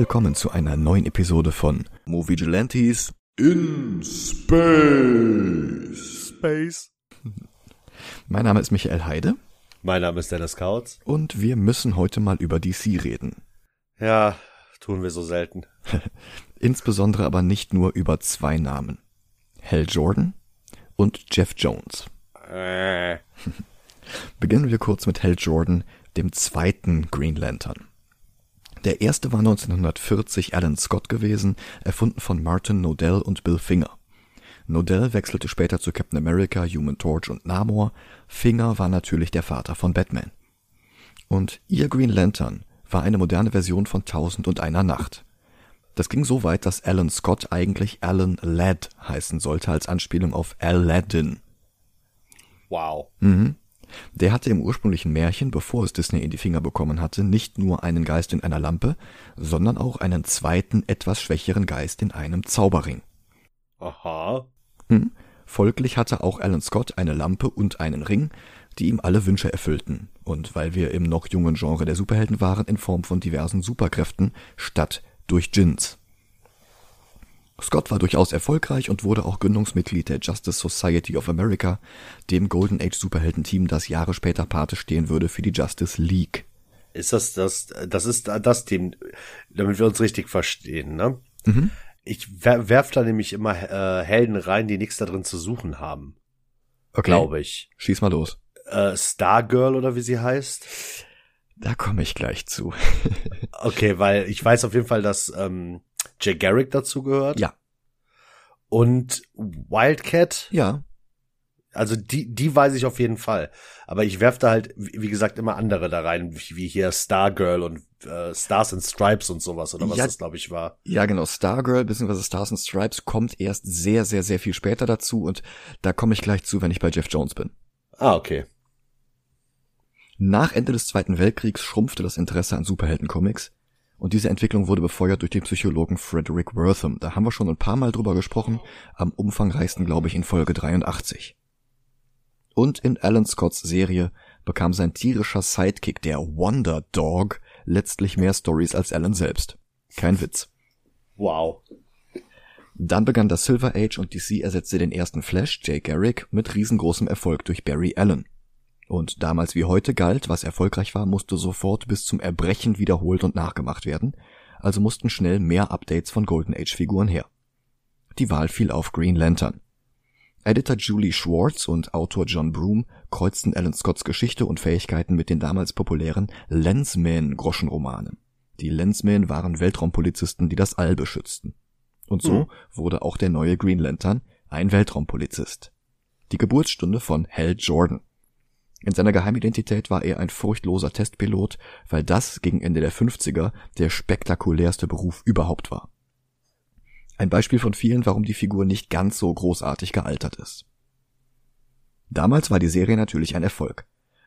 Willkommen zu einer neuen Episode von Movie Gelantes in Space. Space. Mein Name ist Michael Heide. Mein Name ist Dennis Kautz. Und wir müssen heute mal über DC reden. Ja, tun wir so selten. Insbesondere aber nicht nur über zwei Namen. Hal Jordan und Jeff Jones. Äh. Beginnen wir kurz mit Hal Jordan, dem zweiten Green Lantern. Der erste war 1940 Alan Scott gewesen, erfunden von Martin Nodell und Bill Finger. Nodell wechselte später zu Captain America, Human Torch und Namor. Finger war natürlich der Vater von Batman. Und ihr Green Lantern war eine moderne Version von Tausend und einer Nacht. Das ging so weit, dass Alan Scott eigentlich Alan Ladd heißen sollte als Anspielung auf Aladdin. Wow. Mhm. Der hatte im ursprünglichen Märchen, bevor es Disney in die Finger bekommen hatte, nicht nur einen Geist in einer Lampe, sondern auch einen zweiten, etwas schwächeren Geist in einem Zauberring. Aha. Hm? Folglich hatte auch Alan Scott eine Lampe und einen Ring, die ihm alle Wünsche erfüllten. Und weil wir im noch jungen Genre der Superhelden waren, in Form von diversen Superkräften statt durch Djinns. Scott war durchaus erfolgreich und wurde auch Gründungsmitglied der Justice Society of America, dem Golden Age Superhelden-Team, das Jahre später Pate stehen würde für die Justice League. Ist das das, das ist das Team, damit wir uns richtig verstehen, ne? Mhm. Ich werf da nämlich immer äh, Helden rein, die nichts da drin zu suchen haben. Okay. Glaube ich. Schieß mal los. Äh, Stargirl oder wie sie heißt. Da komme ich gleich zu. okay, weil ich weiß auf jeden Fall, dass ähm, Jay Garrick dazu gehört. Ja. Und Wildcat. Ja. Also die, die weiß ich auf jeden Fall. Aber ich werf da halt, wie gesagt, immer andere da rein, wie hier Stargirl und äh, Stars and Stripes und sowas, oder was ja, das, glaube ich, war. Ja, genau. Stargirl bzw. Stars and Stripes kommt erst sehr, sehr, sehr viel später dazu und da komme ich gleich zu, wenn ich bei Jeff Jones bin. Ah, okay. Nach Ende des Zweiten Weltkriegs schrumpfte das Interesse an Superheldencomics und diese Entwicklung wurde befeuert durch den Psychologen Frederick Wortham. Da haben wir schon ein paar Mal drüber gesprochen, am umfangreichsten glaube ich in Folge 83. Und in Alan Scotts Serie bekam sein tierischer Sidekick, der Wonder Dog, letztlich mehr Stories als Alan selbst. Kein Witz. Wow. Dann begann das Silver Age und DC ersetzte den ersten Flash, Jay Garrick, mit riesengroßem Erfolg durch Barry Allen. Und damals wie heute galt, was erfolgreich war, musste sofort bis zum Erbrechen wiederholt und nachgemacht werden, also mussten schnell mehr Updates von Golden Age Figuren her. Die Wahl fiel auf Green Lantern. Editor Julie Schwartz und Autor John Broom kreuzten Alan Scotts Geschichte und Fähigkeiten mit den damals populären Lensman-Groschenromanen. Die Lensmen waren Weltraumpolizisten, die das All beschützten. Und so mhm. wurde auch der neue Green Lantern ein Weltraumpolizist. Die Geburtsstunde von Hal Jordan. In seiner Geheimidentität war er ein furchtloser Testpilot, weil das gegen Ende der 50er der spektakulärste Beruf überhaupt war. Ein Beispiel von vielen, warum die Figur nicht ganz so großartig gealtert ist. Damals war die Serie natürlich ein Erfolg.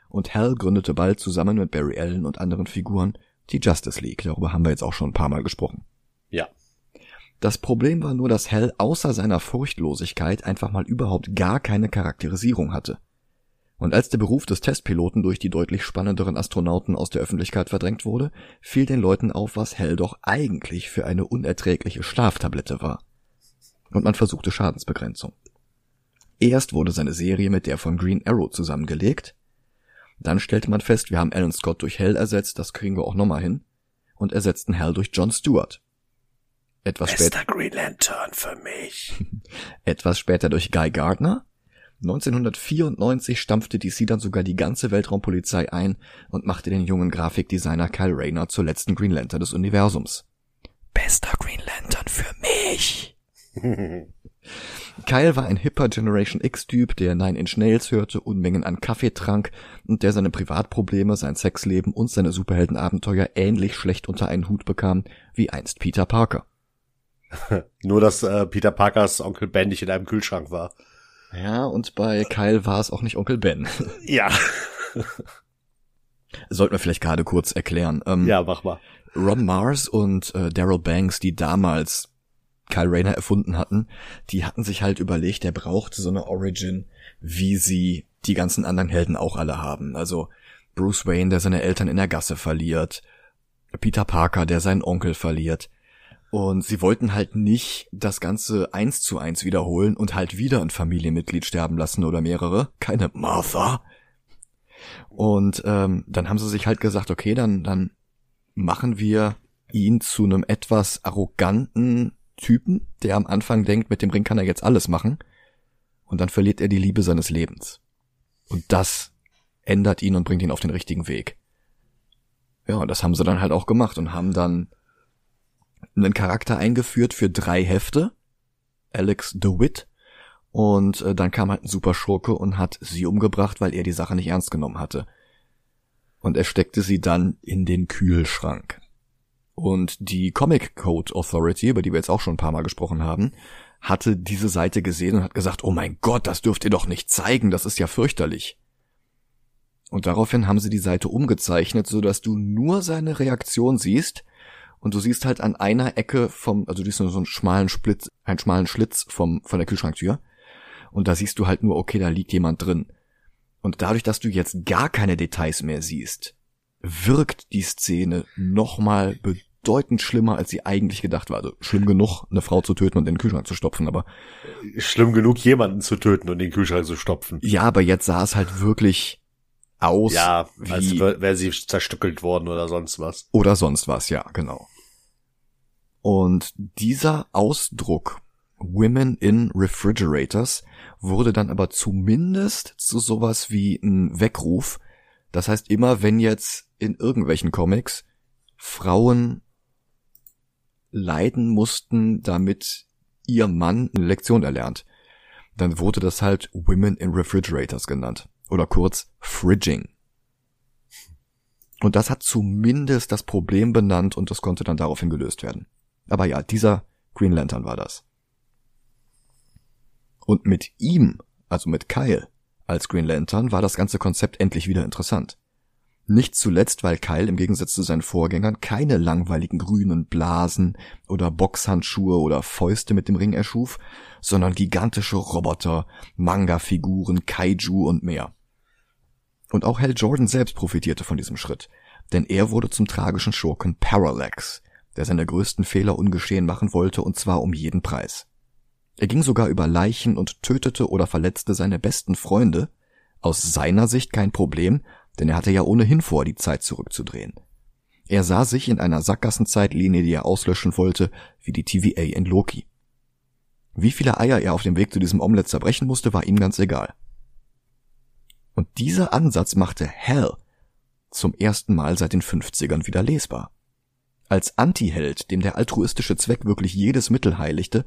Und Hal gründete bald zusammen mit Barry Allen und anderen Figuren die Justice League. Darüber haben wir jetzt auch schon ein paar Mal gesprochen. Ja. Das Problem war nur, dass Hal außer seiner Furchtlosigkeit einfach mal überhaupt gar keine Charakterisierung hatte. Und als der Beruf des Testpiloten durch die deutlich spannenderen Astronauten aus der Öffentlichkeit verdrängt wurde, fiel den Leuten auf, was Hell doch eigentlich für eine unerträgliche Schlaftablette war. Und man versuchte Schadensbegrenzung. Erst wurde seine Serie mit der von Green Arrow zusammengelegt, dann stellte man fest, wir haben Alan Scott durch Hell ersetzt, das kriegen wir auch nochmal hin, und ersetzten Hell durch John Stewart. Etwas später Green Lantern für mich. etwas später durch Guy Gardner 1994 stampfte DC dann sogar die ganze Weltraumpolizei ein und machte den jungen Grafikdesigner Kyle Rayner zur letzten Green Lantern des Universums. Bester Green Lantern für mich. Kyle war ein hipper Generation X-Typ, der Nine Inch Nails hörte, Unmengen an Kaffee trank und der seine Privatprobleme, sein Sexleben und seine Superheldenabenteuer ähnlich schlecht unter einen Hut bekam wie einst Peter Parker. Nur, dass äh, Peter Parkers Onkel Ben nicht in einem Kühlschrank war. Ja, und bei Kyle war es auch nicht Onkel Ben. Ja. Sollten wir vielleicht gerade kurz erklären. Ähm, ja, mach mal. Ron Mars und äh, Daryl Banks, die damals Kyle Rayner erfunden hatten, die hatten sich halt überlegt, der braucht so eine Origin, wie sie die ganzen anderen Helden auch alle haben. Also Bruce Wayne, der seine Eltern in der Gasse verliert, Peter Parker, der seinen Onkel verliert. Und sie wollten halt nicht das Ganze eins zu eins wiederholen und halt wieder ein Familienmitglied sterben lassen oder mehrere. Keine Martha. Und ähm, dann haben sie sich halt gesagt, okay, dann, dann machen wir ihn zu einem etwas arroganten Typen, der am Anfang denkt, mit dem Ring kann er jetzt alles machen. Und dann verliert er die Liebe seines Lebens. Und das ändert ihn und bringt ihn auf den richtigen Weg. Ja, und das haben sie dann halt auch gemacht und haben dann einen Charakter eingeführt für drei Hefte, Alex DeWitt, und äh, dann kam halt ein Superschurke und hat sie umgebracht, weil er die Sache nicht ernst genommen hatte. Und er steckte sie dann in den Kühlschrank. Und die Comic Code Authority, über die wir jetzt auch schon ein paar Mal gesprochen haben, hatte diese Seite gesehen und hat gesagt, oh mein Gott, das dürft ihr doch nicht zeigen, das ist ja fürchterlich. Und daraufhin haben sie die Seite umgezeichnet, so dass du nur seine Reaktion siehst und du siehst halt an einer Ecke vom, also du siehst nur so einen schmalen Splitz, einen schmalen Schlitz vom, von der Kühlschranktür. Und da siehst du halt nur, okay, da liegt jemand drin. Und dadurch, dass du jetzt gar keine Details mehr siehst, wirkt die Szene nochmal bedeutend schlimmer, als sie eigentlich gedacht war. Also schlimm genug, eine Frau zu töten und in den Kühlschrank zu stopfen, aber. Schlimm genug, jemanden zu töten und in den Kühlschrank zu stopfen. Ja, aber jetzt sah es halt wirklich aus. Ja, als wäre sie zerstückelt worden oder sonst was. Oder sonst was, ja, genau. Und dieser Ausdruck Women in Refrigerators wurde dann aber zumindest zu sowas wie ein Weckruf. Das heißt, immer wenn jetzt in irgendwelchen Comics Frauen leiden mussten, damit ihr Mann eine Lektion erlernt, dann wurde das halt Women in Refrigerators genannt. Oder kurz Fridging. Und das hat zumindest das Problem benannt und das konnte dann daraufhin gelöst werden. Aber ja, dieser Green Lantern war das. Und mit ihm, also mit Kyle, als Green Lantern war das ganze Konzept endlich wieder interessant. Nicht zuletzt, weil Kyle im Gegensatz zu seinen Vorgängern keine langweiligen grünen Blasen oder Boxhandschuhe oder Fäuste mit dem Ring erschuf, sondern gigantische Roboter, Manga-Figuren, Kaiju und mehr. Und auch Hal Jordan selbst profitierte von diesem Schritt, denn er wurde zum tragischen Schurken Parallax, der seine größten Fehler ungeschehen machen wollte, und zwar um jeden Preis. Er ging sogar über Leichen und tötete oder verletzte seine besten Freunde, aus seiner Sicht kein Problem, denn er hatte ja ohnehin vor, die Zeit zurückzudrehen. Er sah sich in einer Sackgassenzeitlinie, die er auslöschen wollte, wie die TVA in Loki. Wie viele Eier er auf dem Weg zu diesem Omelett zerbrechen musste, war ihm ganz egal. Und dieser Ansatz machte Hell zum ersten Mal seit den 50ern wieder lesbar. Als Antiheld, dem der altruistische Zweck wirklich jedes Mittel heiligte,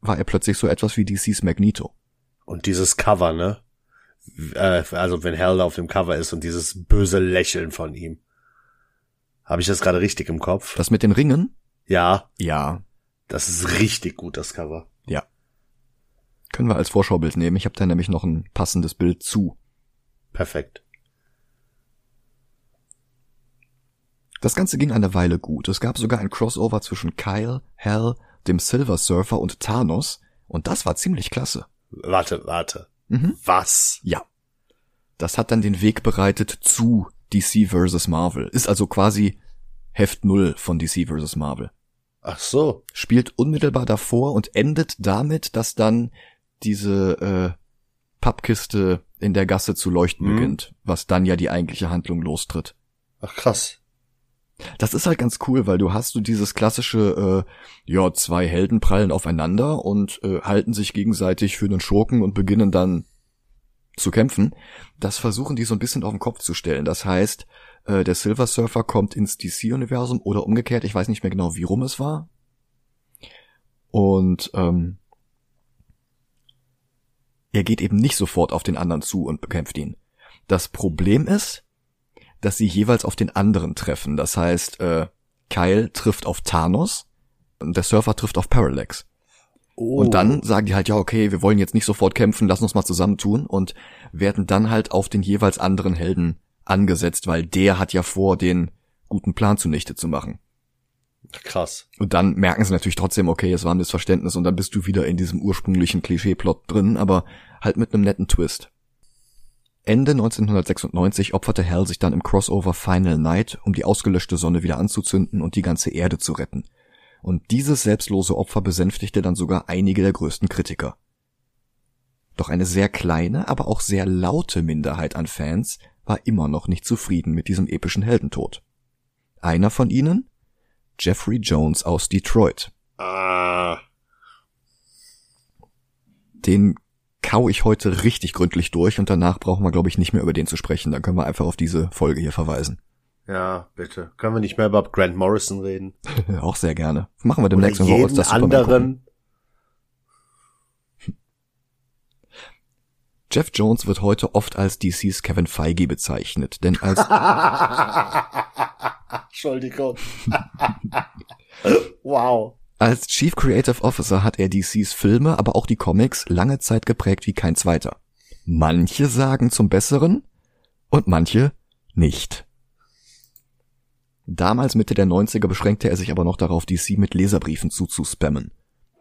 war er plötzlich so etwas wie DC's Magneto. Und dieses Cover, ne? Äh, also wenn Hell auf dem Cover ist und dieses böse Lächeln von ihm. Habe ich das gerade richtig im Kopf? Das mit den Ringen? Ja. Ja. Das ist richtig gut, das Cover. Ja. Können wir als Vorschaubild nehmen. Ich habe da nämlich noch ein passendes Bild zu. Perfekt. Das Ganze ging eine Weile gut. Es gab sogar ein Crossover zwischen Kyle, Hell, dem Silver Surfer und Thanos. Und das war ziemlich klasse. Warte, warte. Mhm. Was? Ja. Das hat dann den Weg bereitet zu DC vs. Marvel. Ist also quasi Heft Null von DC vs. Marvel. Ach so. Spielt unmittelbar davor und endet damit, dass dann diese äh, Pappkiste in der Gasse zu leuchten mhm. beginnt, was dann ja die eigentliche Handlung lostritt. Ach krass. Das ist halt ganz cool, weil du hast so dieses klassische, äh, ja, zwei Helden prallen aufeinander und äh, halten sich gegenseitig für einen Schurken und beginnen dann zu kämpfen. Das versuchen die so ein bisschen auf den Kopf zu stellen. Das heißt, äh, der Silver Surfer kommt ins DC-Universum oder umgekehrt, ich weiß nicht mehr genau, wie rum es war. Und ähm, er geht eben nicht sofort auf den anderen zu und bekämpft ihn. Das Problem ist, dass sie jeweils auf den anderen treffen. Das heißt, äh, Kyle trifft auf Thanos und der Surfer trifft auf Parallax. Oh. Und dann sagen die halt, ja, okay, wir wollen jetzt nicht sofort kämpfen, lass uns mal zusammentun und werden dann halt auf den jeweils anderen Helden angesetzt, weil der hat ja vor, den guten Plan zunichte zu machen. Krass. Und dann merken sie natürlich trotzdem, okay, es war ein Missverständnis und dann bist du wieder in diesem ursprünglichen Klischee-Plot drin, aber halt mit einem netten Twist. Ende 1996 opferte Hal sich dann im Crossover Final Night, um die ausgelöschte Sonne wieder anzuzünden und die ganze Erde zu retten. Und dieses selbstlose Opfer besänftigte dann sogar einige der größten Kritiker. Doch eine sehr kleine, aber auch sehr laute Minderheit an Fans war immer noch nicht zufrieden mit diesem epischen Heldentod. Einer von ihnen? Jeffrey Jones aus Detroit. Ah. Den kau ich heute richtig gründlich durch und danach brauchen wir, glaube ich, nicht mehr über den zu sprechen. Dann können wir einfach auf diese Folge hier verweisen. Ja, bitte. Können wir nicht mehr über Grant Morrison reden? Auch sehr gerne. Machen wir demnächst Oder jeden das anderen. Jeff Jones wird heute oft als DCs Kevin Feige bezeichnet, denn als Entschuldigung. wow. Als Chief Creative Officer hat er DCs Filme, aber auch die Comics lange Zeit geprägt wie kein zweiter. Manche sagen zum Besseren und manche nicht. Damals Mitte der 90er beschränkte er sich aber noch darauf, DC mit Leserbriefen zuzuspammen.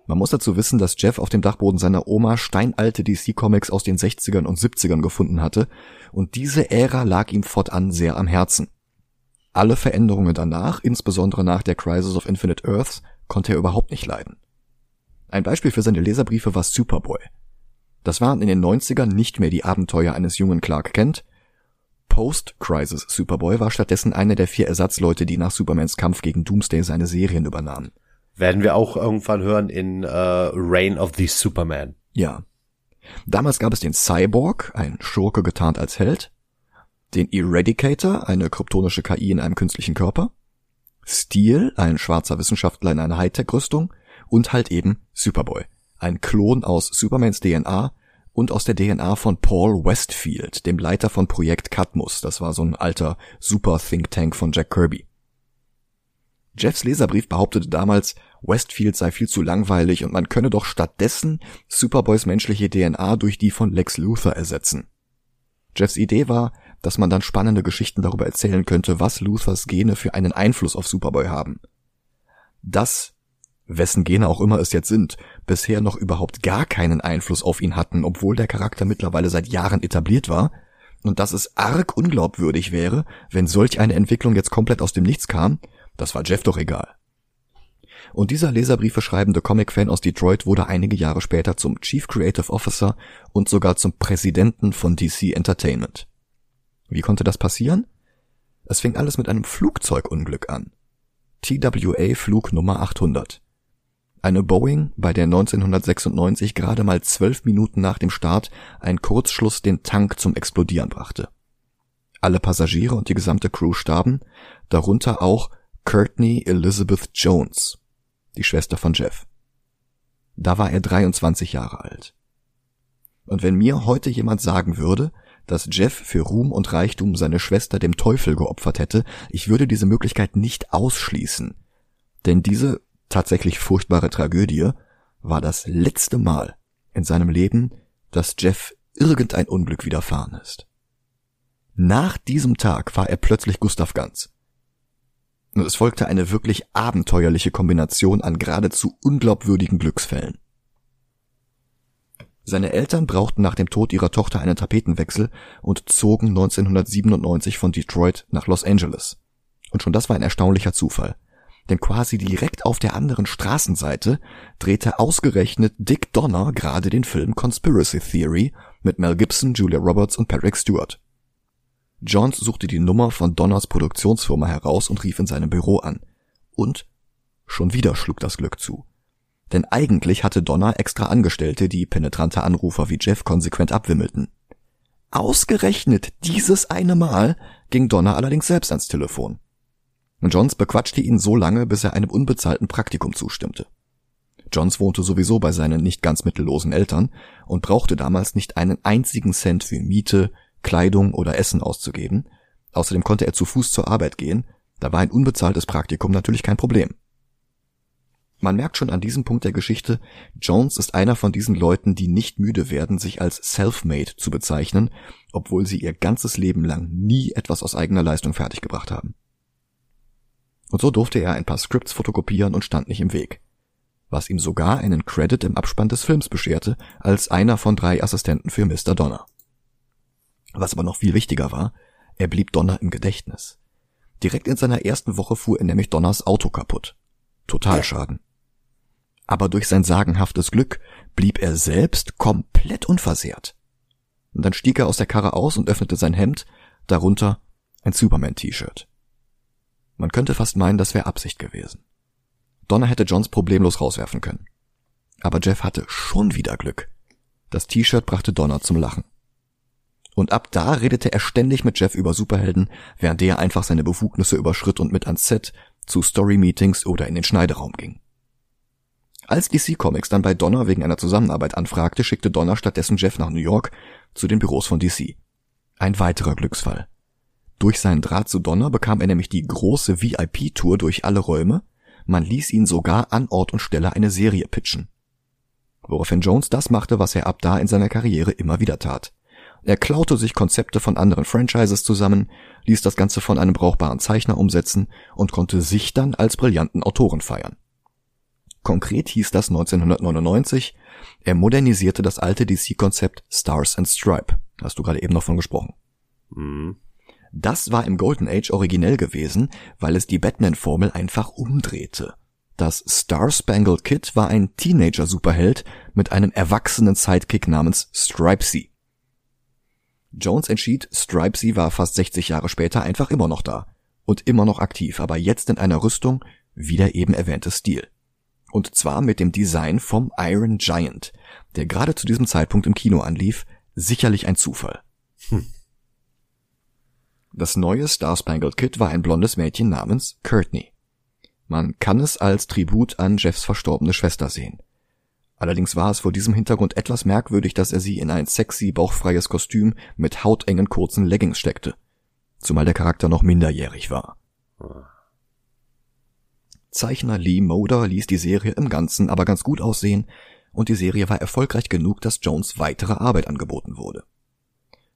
Man muss dazu wissen, dass Jeff auf dem Dachboden seiner Oma steinalte DC-Comics aus den 60ern und 70ern gefunden hatte, und diese Ära lag ihm fortan sehr am Herzen. Alle Veränderungen danach, insbesondere nach der Crisis of Infinite Earths, konnte er überhaupt nicht leiden. Ein Beispiel für seine Leserbriefe war Superboy. Das waren in den 90ern nicht mehr die Abenteuer eines jungen Clark Kent. Post-Crisis Superboy war stattdessen einer der vier Ersatzleute, die nach Supermans Kampf gegen Doomsday seine Serien übernahmen. Werden wir auch irgendwann hören in uh, Reign of the Superman. Ja. Damals gab es den Cyborg, ein Schurke getarnt als Held, den Eradicator, eine kryptonische KI in einem künstlichen Körper, Steel, ein schwarzer Wissenschaftler in einer Hightech-Rüstung und halt eben Superboy, ein Klon aus Supermans DNA und aus der DNA von Paul Westfield, dem Leiter von Projekt Cadmus. Das war so ein alter Super-Think Tank von Jack Kirby. Jeffs Leserbrief behauptete damals, Westfield sei viel zu langweilig und man könne doch stattdessen Superboys menschliche DNA durch die von Lex Luthor ersetzen. Jeffs Idee war, dass man dann spannende Geschichten darüber erzählen könnte, was Luthers Gene für einen Einfluss auf Superboy haben. Dass, wessen Gene auch immer es jetzt sind, bisher noch überhaupt gar keinen Einfluss auf ihn hatten, obwohl der Charakter mittlerweile seit Jahren etabliert war, und dass es arg unglaubwürdig wäre, wenn solch eine Entwicklung jetzt komplett aus dem Nichts kam, das war Jeff doch egal. Und dieser Leserbriefe schreibende Comic-Fan aus Detroit wurde einige Jahre später zum Chief Creative Officer und sogar zum Präsidenten von DC Entertainment. Wie konnte das passieren? Es fing alles mit einem Flugzeugunglück an. TWA Flug Nummer 800. Eine Boeing, bei der 1996 gerade mal zwölf Minuten nach dem Start ein Kurzschluss den Tank zum Explodieren brachte. Alle Passagiere und die gesamte Crew starben, darunter auch Courtney Elizabeth Jones, die Schwester von Jeff. Da war er 23 Jahre alt. Und wenn mir heute jemand sagen würde, dass Jeff für Ruhm und Reichtum seine Schwester dem Teufel geopfert hätte, ich würde diese Möglichkeit nicht ausschließen. Denn diese tatsächlich furchtbare Tragödie war das letzte Mal in seinem Leben, dass Jeff irgendein Unglück widerfahren ist. Nach diesem Tag war er plötzlich Gustav Ganz. Und es folgte eine wirklich abenteuerliche Kombination an geradezu unglaubwürdigen Glücksfällen. Seine Eltern brauchten nach dem Tod ihrer Tochter einen Tapetenwechsel und zogen 1997 von Detroit nach Los Angeles. Und schon das war ein erstaunlicher Zufall. Denn quasi direkt auf der anderen Straßenseite drehte ausgerechnet Dick Donner gerade den Film Conspiracy Theory mit Mel Gibson, Julia Roberts und Patrick Stewart. Johns suchte die Nummer von Donners Produktionsfirma heraus und rief in seinem Büro an. Und schon wieder schlug das Glück zu. Denn eigentlich hatte Donner extra Angestellte, die penetrante Anrufer wie Jeff konsequent abwimmelten. Ausgerechnet dieses eine Mal ging Donner allerdings selbst ans Telefon. Johns bequatschte ihn so lange, bis er einem unbezahlten Praktikum zustimmte. Johns wohnte sowieso bei seinen nicht ganz mittellosen Eltern und brauchte damals nicht einen einzigen Cent für Miete, Kleidung oder Essen auszugeben. Außerdem konnte er zu Fuß zur Arbeit gehen, da war ein unbezahltes Praktikum natürlich kein Problem. Man merkt schon an diesem Punkt der Geschichte, Jones ist einer von diesen Leuten, die nicht müde werden, sich als self-made zu bezeichnen, obwohl sie ihr ganzes Leben lang nie etwas aus eigener Leistung fertiggebracht haben. Und so durfte er ein paar Scripts fotokopieren und stand nicht im Weg. Was ihm sogar einen Credit im Abspann des Films bescherte, als einer von drei Assistenten für Mr. Donner. Was aber noch viel wichtiger war, er blieb Donner im Gedächtnis. Direkt in seiner ersten Woche fuhr er nämlich Donners Auto kaputt. Totalschaden. Aber durch sein sagenhaftes Glück blieb er selbst komplett unversehrt. Und dann stieg er aus der Karre aus und öffnete sein Hemd, darunter ein Superman-T-Shirt. Man könnte fast meinen, das wäre Absicht gewesen. Donner hätte Johns problemlos rauswerfen können. Aber Jeff hatte schon wieder Glück. Das T-Shirt brachte Donner zum Lachen. Und ab da redete er ständig mit Jeff über Superhelden, während der einfach seine Befugnisse überschritt und mit ans Set, zu Story-Meetings oder in den Schneideraum ging. Als DC Comics dann bei Donner wegen einer Zusammenarbeit anfragte, schickte Donner stattdessen Jeff nach New York zu den Büros von DC. Ein weiterer Glücksfall. Durch seinen Draht zu Donner bekam er nämlich die große VIP-Tour durch alle Räume, man ließ ihn sogar an Ort und Stelle eine Serie pitchen. Woraufhin Jones das machte, was er ab da in seiner Karriere immer wieder tat. Er klaute sich Konzepte von anderen Franchises zusammen, ließ das Ganze von einem brauchbaren Zeichner umsetzen und konnte sich dann als brillanten Autoren feiern. Konkret hieß das 1999, er modernisierte das alte DC-Konzept Stars and Stripe. Hast du gerade eben noch von gesprochen. Mhm. Das war im Golden Age originell gewesen, weil es die Batman-Formel einfach umdrehte. Das Star Spangled Kid war ein Teenager-Superheld mit einem erwachsenen Sidekick namens Stripesy. Jones entschied, Stripesy war fast 60 Jahre später einfach immer noch da und immer noch aktiv, aber jetzt in einer Rüstung, wie der eben erwähnte Stil. Und zwar mit dem Design vom Iron Giant, der gerade zu diesem Zeitpunkt im Kino anlief, sicherlich ein Zufall. Hm. Das neue Star Spangled Kid war ein blondes Mädchen namens Courtney. Man kann es als Tribut an Jeffs verstorbene Schwester sehen. Allerdings war es vor diesem Hintergrund etwas merkwürdig, dass er sie in ein sexy, bauchfreies Kostüm mit hautengen kurzen Leggings steckte. Zumal der Charakter noch minderjährig war. Zeichner Lee Moder ließ die Serie im Ganzen aber ganz gut aussehen und die Serie war erfolgreich genug, dass Jones weitere Arbeit angeboten wurde.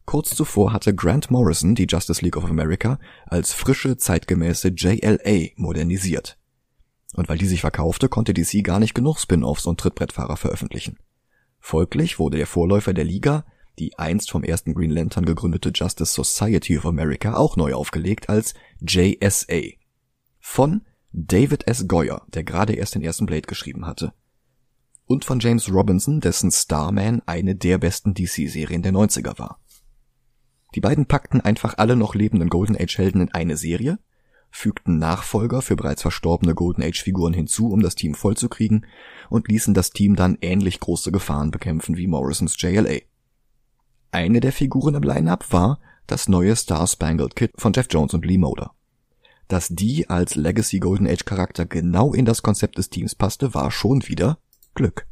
Kurz zuvor hatte Grant Morrison die Justice League of America als frische, zeitgemäße JLA modernisiert. Und weil die sich verkaufte, konnte DC gar nicht genug Spin-offs und Trittbrettfahrer veröffentlichen. Folglich wurde der Vorläufer der Liga, die einst vom ersten Green Lantern gegründete Justice Society of America, auch neu aufgelegt als JSA. Von David S. Goyer, der gerade erst den ersten Blade geschrieben hatte. Und von James Robinson, dessen Starman eine der besten DC-Serien der 90er war. Die beiden packten einfach alle noch lebenden Golden Age Helden in eine Serie fügten Nachfolger für bereits verstorbene Golden Age Figuren hinzu, um das Team vollzukriegen und ließen das Team dann ähnlich große Gefahren bekämpfen wie Morrisons JLA. Eine der Figuren im Line-Up war das neue Star Spangled Kid von Jeff Jones und Lee Moder. Dass die als Legacy Golden Age Charakter genau in das Konzept des Teams passte, war schon wieder Glück.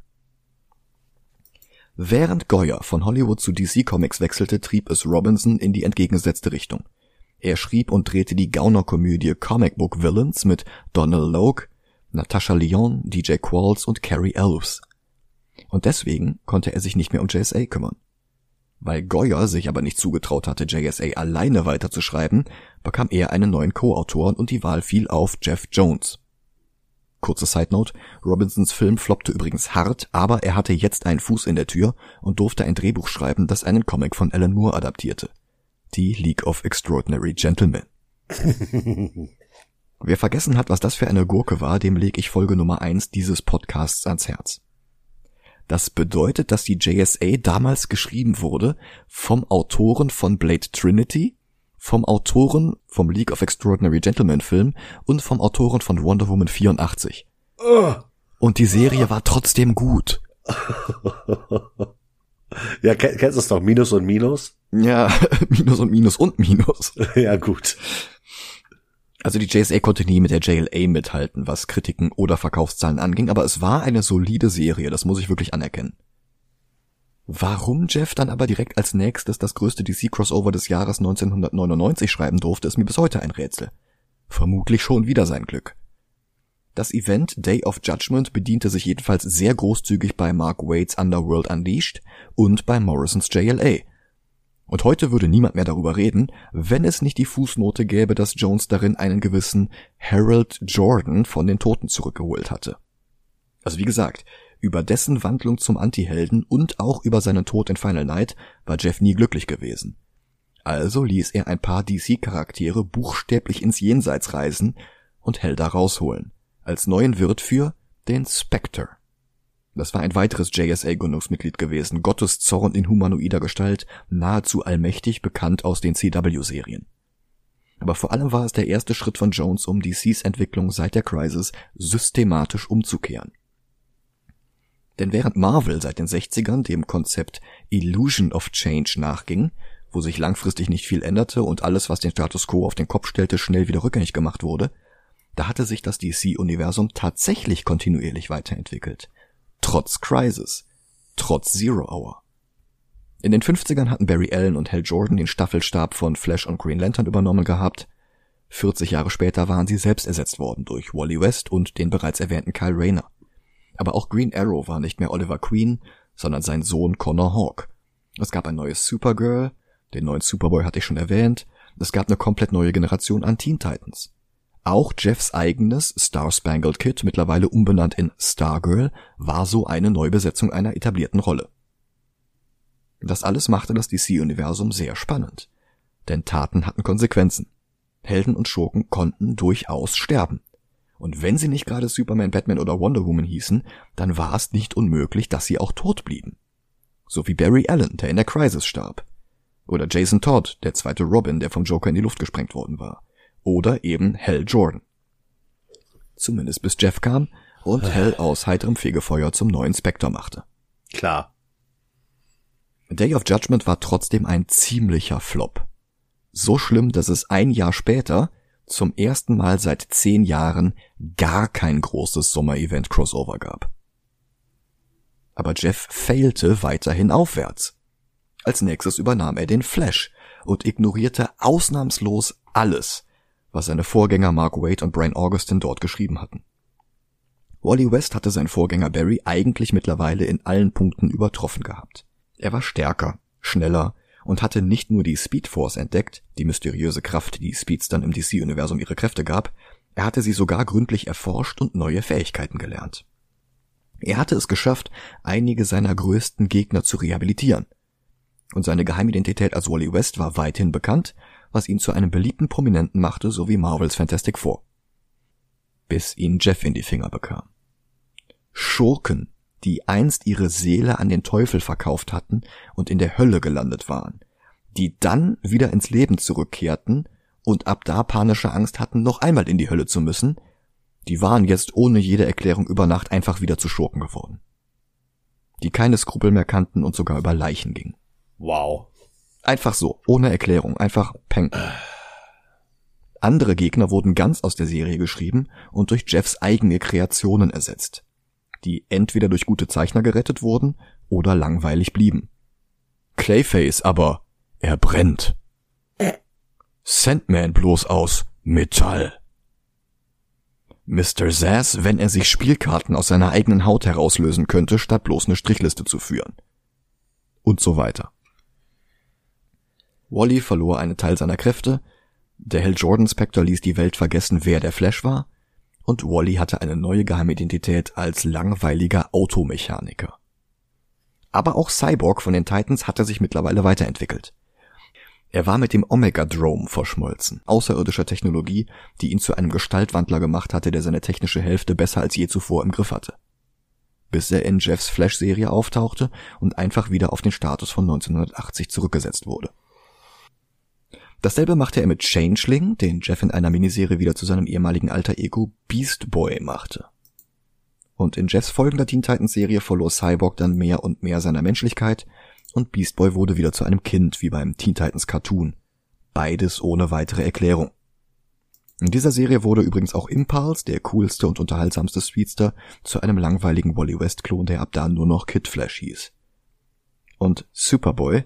Während Goyer von Hollywood zu DC Comics wechselte, trieb es Robinson in die entgegengesetzte Richtung. Er schrieb und drehte die Gaunerkomödie Comic Book Villains mit Donald Logue, Natasha Lyon, DJ Qualls und Carrie Elves. Und deswegen konnte er sich nicht mehr um JSA kümmern. Weil Goyer sich aber nicht zugetraut hatte, JSA alleine weiterzuschreiben, bekam er einen neuen Co-Autoren und die Wahl fiel auf Jeff Jones. Kurze Side Note, Robinsons Film floppte übrigens hart, aber er hatte jetzt einen Fuß in der Tür und durfte ein Drehbuch schreiben, das einen Comic von Alan Moore adaptierte die League of Extraordinary Gentlemen. Wer vergessen hat, was das für eine Gurke war, dem lege ich Folge Nummer eins dieses Podcasts ans Herz. Das bedeutet, dass die JSA damals geschrieben wurde vom Autoren von Blade Trinity, vom Autoren vom League of Extraordinary Gentlemen Film und vom Autoren von Wonder Woman 84. Und die Serie war trotzdem gut. Ja, kennst du es doch, Minus und Minus? Ja, Minus und Minus und Minus. ja, gut. Also die JSA konnte nie mit der JLA mithalten, was Kritiken oder Verkaufszahlen anging, aber es war eine solide Serie, das muss ich wirklich anerkennen. Warum Jeff dann aber direkt als nächstes das größte DC-Crossover des Jahres 1999 schreiben durfte, ist mir bis heute ein Rätsel. Vermutlich schon wieder sein Glück. Das Event Day of Judgment bediente sich jedenfalls sehr großzügig bei Mark Waits Underworld Unleashed und bei Morrisons JLA. Und heute würde niemand mehr darüber reden, wenn es nicht die Fußnote gäbe, dass Jones darin einen gewissen Harold Jordan von den Toten zurückgeholt hatte. Also wie gesagt, über dessen Wandlung zum Antihelden und auch über seinen Tod in Final Night war Jeff nie glücklich gewesen. Also ließ er ein paar DC-Charaktere buchstäblich ins Jenseits reisen und Hell da rausholen, als neuen Wirt für den Spectre. Das war ein weiteres JSA-Gründungsmitglied gewesen, Gottes Zorn in humanoider Gestalt, nahezu allmächtig, bekannt aus den CW-Serien. Aber vor allem war es der erste Schritt von Jones, um DCs Entwicklung seit der Crisis systematisch umzukehren. Denn während Marvel seit den 60ern dem Konzept Illusion of Change nachging, wo sich langfristig nicht viel änderte und alles, was den Status quo auf den Kopf stellte, schnell wieder rückgängig gemacht wurde, da hatte sich das DC-Universum tatsächlich kontinuierlich weiterentwickelt. Trotz Crisis. Trotz Zero Hour. In den 50ern hatten Barry Allen und Hal Jordan den Staffelstab von Flash und Green Lantern übernommen gehabt. 40 Jahre später waren sie selbst ersetzt worden durch Wally West und den bereits erwähnten Kyle Rayner. Aber auch Green Arrow war nicht mehr Oliver Queen, sondern sein Sohn Connor Hawk. Es gab ein neues Supergirl, den neuen Superboy hatte ich schon erwähnt, es gab eine komplett neue Generation an Teen Titans. Auch Jeffs eigenes Star Spangled Kid, mittlerweile umbenannt in Stargirl, war so eine Neubesetzung einer etablierten Rolle. Das alles machte das DC-Universum sehr spannend. Denn Taten hatten Konsequenzen. Helden und Schurken konnten durchaus sterben. Und wenn sie nicht gerade Superman, Batman oder Wonder Woman hießen, dann war es nicht unmöglich, dass sie auch tot blieben. So wie Barry Allen, der in der Crisis starb. Oder Jason Todd, der zweite Robin, der vom Joker in die Luft gesprengt worden war oder eben Hal Jordan. Zumindest bis Jeff kam und Hal aus heiterem Fegefeuer zum neuen Spectre machte. Klar. Day of Judgment war trotzdem ein ziemlicher Flop. So schlimm, dass es ein Jahr später zum ersten Mal seit zehn Jahren gar kein großes Sommer-Event-Crossover gab. Aber Jeff failte weiterhin aufwärts. Als nächstes übernahm er den Flash und ignorierte ausnahmslos alles, was seine Vorgänger Mark Waid und Brian Augustin dort geschrieben hatten. Wally West hatte seinen Vorgänger Barry eigentlich mittlerweile in allen Punkten übertroffen gehabt. Er war stärker, schneller und hatte nicht nur die Speed Force entdeckt, die mysteriöse Kraft, die Speedstern im DC-Universum ihre Kräfte gab, er hatte sie sogar gründlich erforscht und neue Fähigkeiten gelernt. Er hatte es geschafft, einige seiner größten Gegner zu rehabilitieren. Und seine Geheimidentität als Wally West war weithin bekannt was ihn zu einem beliebten Prominenten machte, so wie Marvels Fantastic Four. Bis ihn Jeff in die Finger bekam. Schurken, die einst ihre Seele an den Teufel verkauft hatten und in der Hölle gelandet waren, die dann wieder ins Leben zurückkehrten und ab da panische Angst hatten, noch einmal in die Hölle zu müssen, die waren jetzt ohne jede Erklärung über Nacht einfach wieder zu Schurken geworden. Die keine Skrupel mehr kannten und sogar über Leichen gingen. Wow. Einfach so, ohne Erklärung, einfach peng. Andere Gegner wurden ganz aus der Serie geschrieben und durch Jeffs eigene Kreationen ersetzt, die entweder durch gute Zeichner gerettet wurden oder langweilig blieben. Clayface aber, er brennt. Sandman bloß aus Metall. Mr. Sass, wenn er sich Spielkarten aus seiner eigenen Haut herauslösen könnte, statt bloß eine Strichliste zu führen. Und so weiter. Wally verlor einen Teil seiner Kräfte, der Hal Jordan Spectre ließ die Welt vergessen, wer der Flash war, und Wally hatte eine neue Geheimidentität als langweiliger Automechaniker. Aber auch Cyborg von den Titans hatte sich mittlerweile weiterentwickelt. Er war mit dem Omega Drome verschmolzen, außerirdischer Technologie, die ihn zu einem Gestaltwandler gemacht hatte, der seine technische Hälfte besser als je zuvor im Griff hatte. Bis er in Jeffs Flash-Serie auftauchte und einfach wieder auf den Status von 1980 zurückgesetzt wurde. Dasselbe machte er mit Changeling, den Jeff in einer Miniserie wieder zu seinem ehemaligen alter Ego Beast Boy machte. Und in Jeffs folgender Teen Titans Serie verlor Cyborg dann mehr und mehr seiner Menschlichkeit und Beast Boy wurde wieder zu einem Kind wie beim Teen Titans Cartoon. Beides ohne weitere Erklärung. In dieser Serie wurde übrigens auch Impulse, der coolste und unterhaltsamste Speedster, zu einem langweiligen Wally West Klon, der ab da nur noch Kid Flash hieß. Und Superboy,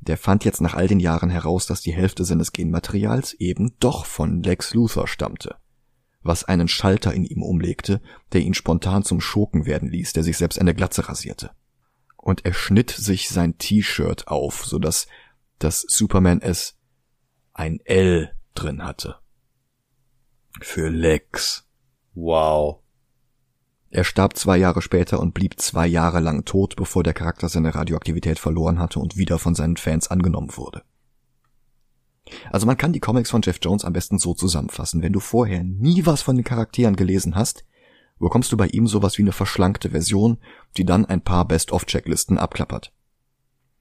der fand jetzt nach all den Jahren heraus, dass die Hälfte seines Genmaterials eben doch von Lex Luthor stammte, was einen Schalter in ihm umlegte, der ihn spontan zum Schurken werden ließ, der sich selbst eine Glatze rasierte. Und er schnitt sich sein T-Shirt auf, so dass das Superman es ein L drin hatte. Für Lex. Wow. Er starb zwei Jahre später und blieb zwei Jahre lang tot, bevor der Charakter seine Radioaktivität verloren hatte und wieder von seinen Fans angenommen wurde. Also man kann die Comics von Jeff Jones am besten so zusammenfassen. Wenn du vorher nie was von den Charakteren gelesen hast, bekommst du bei ihm sowas wie eine verschlankte Version, die dann ein paar Best-of-Checklisten abklappert.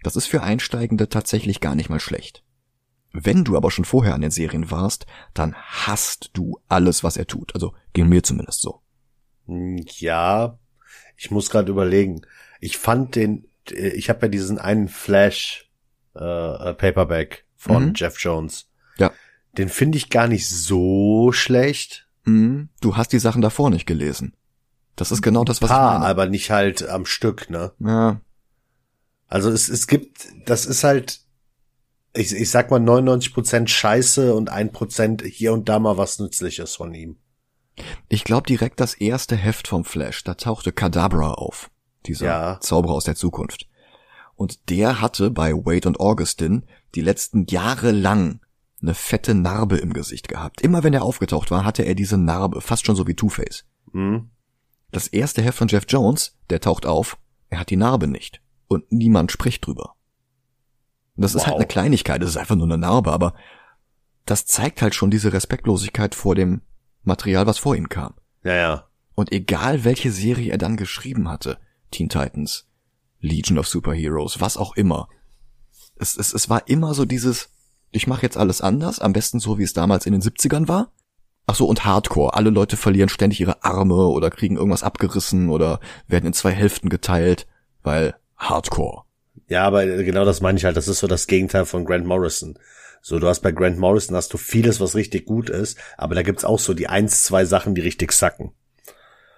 Das ist für Einsteigende tatsächlich gar nicht mal schlecht. Wenn du aber schon vorher an den Serien warst, dann hasst du alles, was er tut. Also ging mir zumindest so. Hm, ja, ich muss gerade überlegen. Ich fand den, ich habe ja diesen einen Flash äh, äh, Paperback von mhm. Jeff Jones. Ja. Den finde ich gar nicht so schlecht. Mhm. Du hast die Sachen davor nicht gelesen. Das ist genau das, was Paar, ich meine. aber nicht halt am Stück, ne? Ja. Also es, es gibt, das ist halt, ich, ich sag mal 99 Prozent Scheiße und ein Prozent hier und da mal was Nützliches von ihm. Ich glaube direkt das erste Heft vom Flash, da tauchte Kadabra auf, dieser Ja. Zauberer aus der Zukunft. Und der hatte bei Wade und Augustin die letzten Jahre lang eine fette Narbe im Gesicht gehabt. Immer wenn er aufgetaucht war, hatte er diese Narbe, fast schon so wie Two-Face. Hm? Das erste Heft von Jeff Jones, der taucht auf, er hat die Narbe nicht. Und niemand spricht drüber. Das ist Wow. halt eine Kleinigkeit, das ist einfach nur eine Narbe, aber das zeigt halt schon diese Respektlosigkeit vor dem Material, was vor ihm kam. Ja, ja. Und egal welche Serie er dann geschrieben hatte, Teen Titans, Legion of Superheroes, was auch immer, es, es, es war immer so dieses, ich mache jetzt alles anders, am besten so, wie es damals in den 70ern war. Ach so, und Hardcore. Alle Leute verlieren ständig ihre Arme oder kriegen irgendwas abgerissen oder werden in zwei Hälften geteilt, weil Hardcore. Ja, aber genau das meine ich halt. Das ist so das Gegenteil von Grant Morrison. So, du hast bei Grant Morrison hast du vieles, was richtig gut ist, aber da gibt's auch so die eins, zwei Sachen, die richtig sacken.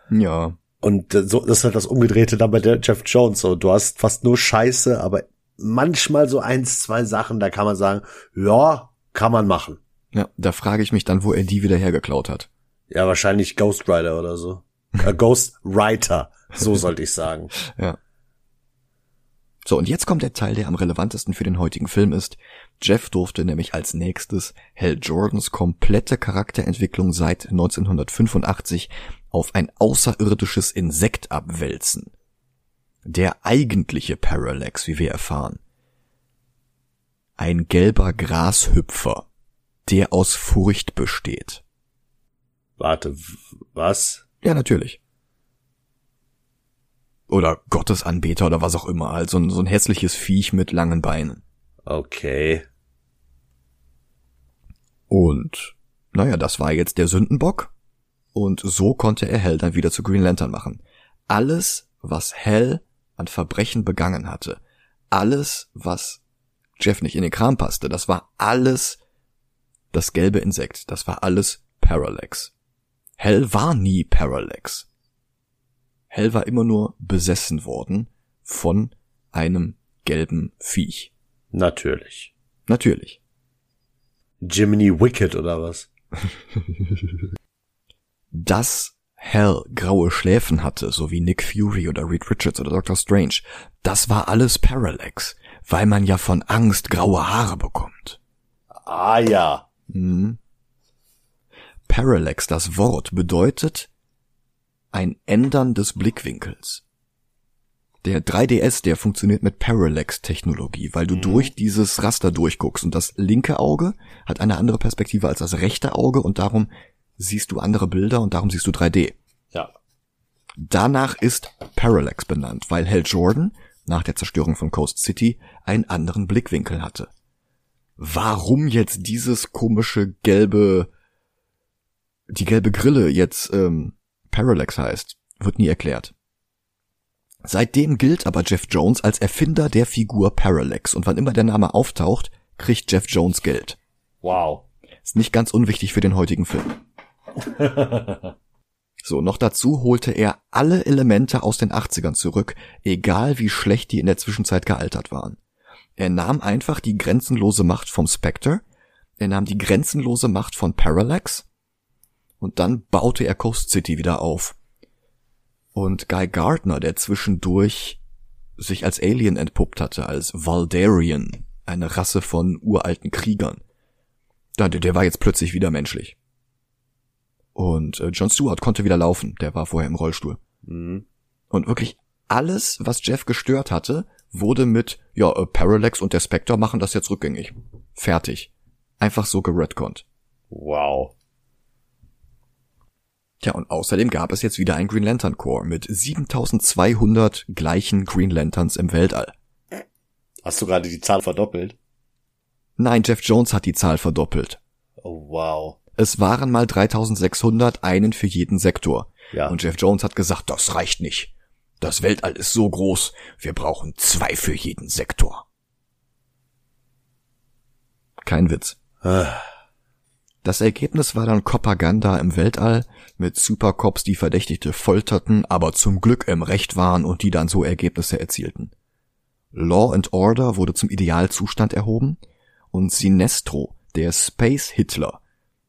Ja. Und äh, so, das ist halt das Umgedrehte dann bei der Jeff Jones. So, du hast fast nur Scheiße, aber manchmal so eins, zwei Sachen, da kann man sagen, ja, kann man machen. Ja, da frage ich mich dann, wo er die wieder hergeklaut hat. Ja, wahrscheinlich Ghost Rider oder so. Äh, Ghost Writer, so sollte ich sagen. Ja. So, und jetzt kommt der Teil, der am relevantesten für den heutigen Film ist. Jeff durfte nämlich als nächstes Hal Jordans komplette Charakterentwicklung seit 1985 auf ein außerirdisches Insekt abwälzen. Der eigentliche Parallax, wie wir erfahren. Ein gelber Grashüpfer, der aus Furcht besteht. Warte, was? Ja, natürlich. Oder Gottesanbeter oder was auch immer, halt so ein, so ein hässliches Viech mit langen Beinen. Okay. Und, naja, das war jetzt der Sündenbock. Und so konnte er Hell dann wieder zu Green Lantern machen. Alles, was Hell an Verbrechen begangen hatte, alles, was Jeff nicht in den Kram passte, das war alles das gelbe Insekt, das war alles Parallax. Hell war nie Parallax. Hell war immer nur besessen worden von einem gelben Viech. Natürlich. Natürlich. Jiminy Wicked oder was? dass Hell graue Schläfen hatte, so wie Nick Fury oder Reed Richards oder Doctor Strange, das war alles Parallax, weil man ja von Angst graue Haare bekommt. Ah ja. Mhm. Parallax, das Wort, bedeutet ein Ändern des Blickwinkels. Der 3DS, der funktioniert mit Parallax-Technologie, weil du durch dieses Raster durchguckst und das linke Auge hat eine andere Perspektive als das rechte Auge und darum siehst du andere Bilder und darum siehst du 3D. Ja. Danach ist Parallax benannt, weil Hal Jordan nach der Zerstörung von Coast City einen anderen Blickwinkel hatte. Warum jetzt dieses komische gelbe, die gelbe Grille jetzt ähm, Parallax heißt, wird nie erklärt. Seitdem gilt aber Jeff Jones als Erfinder der Figur Parallax und wann immer der Name auftaucht, kriegt Jeff Jones Geld. Wow. Ist nicht ganz unwichtig für den heutigen Film. So, noch dazu holte er alle Elemente aus den 80ern zurück, egal wie schlecht die in der Zwischenzeit gealtert waren. Er nahm einfach die grenzenlose Macht vom Spectre, er nahm die grenzenlose Macht von Parallax und dann baute er Coast City wieder auf. Und Guy Gardner, der zwischendurch sich als Alien entpuppt hatte, als Valdarian, eine Rasse von uralten Kriegern, der, der war jetzt plötzlich wieder menschlich. Und äh, John Stewart konnte wieder laufen, der war vorher im Rollstuhl. Mhm. Und wirklich alles, was Jeff gestört hatte, wurde mit, ja, äh, Parallax und der Spectre machen das jetzt rückgängig. Fertig. Einfach so geredconnt. Wow. Tja, und außerdem gab es jetzt wieder ein Green Lantern Corps mit 7200 gleichen Green Lanterns im Weltall. Hast du gerade die Zahl verdoppelt? Nein, Jeff Jones hat die Zahl verdoppelt. Oh, wow. Es waren mal 3600, einen für jeden Sektor. Ja. Und Jeff Jones hat gesagt, das reicht nicht. Das Weltall ist so groß, wir brauchen zwei für jeden Sektor. Kein Witz. Ah. Das Ergebnis war dann Propaganda im Weltall mit Supercops, die Verdächtigte folterten, aber zum Glück im Recht waren und die dann so Ergebnisse erzielten. Law and Order wurde zum Idealzustand erhoben und Sinestro, der Space Hitler,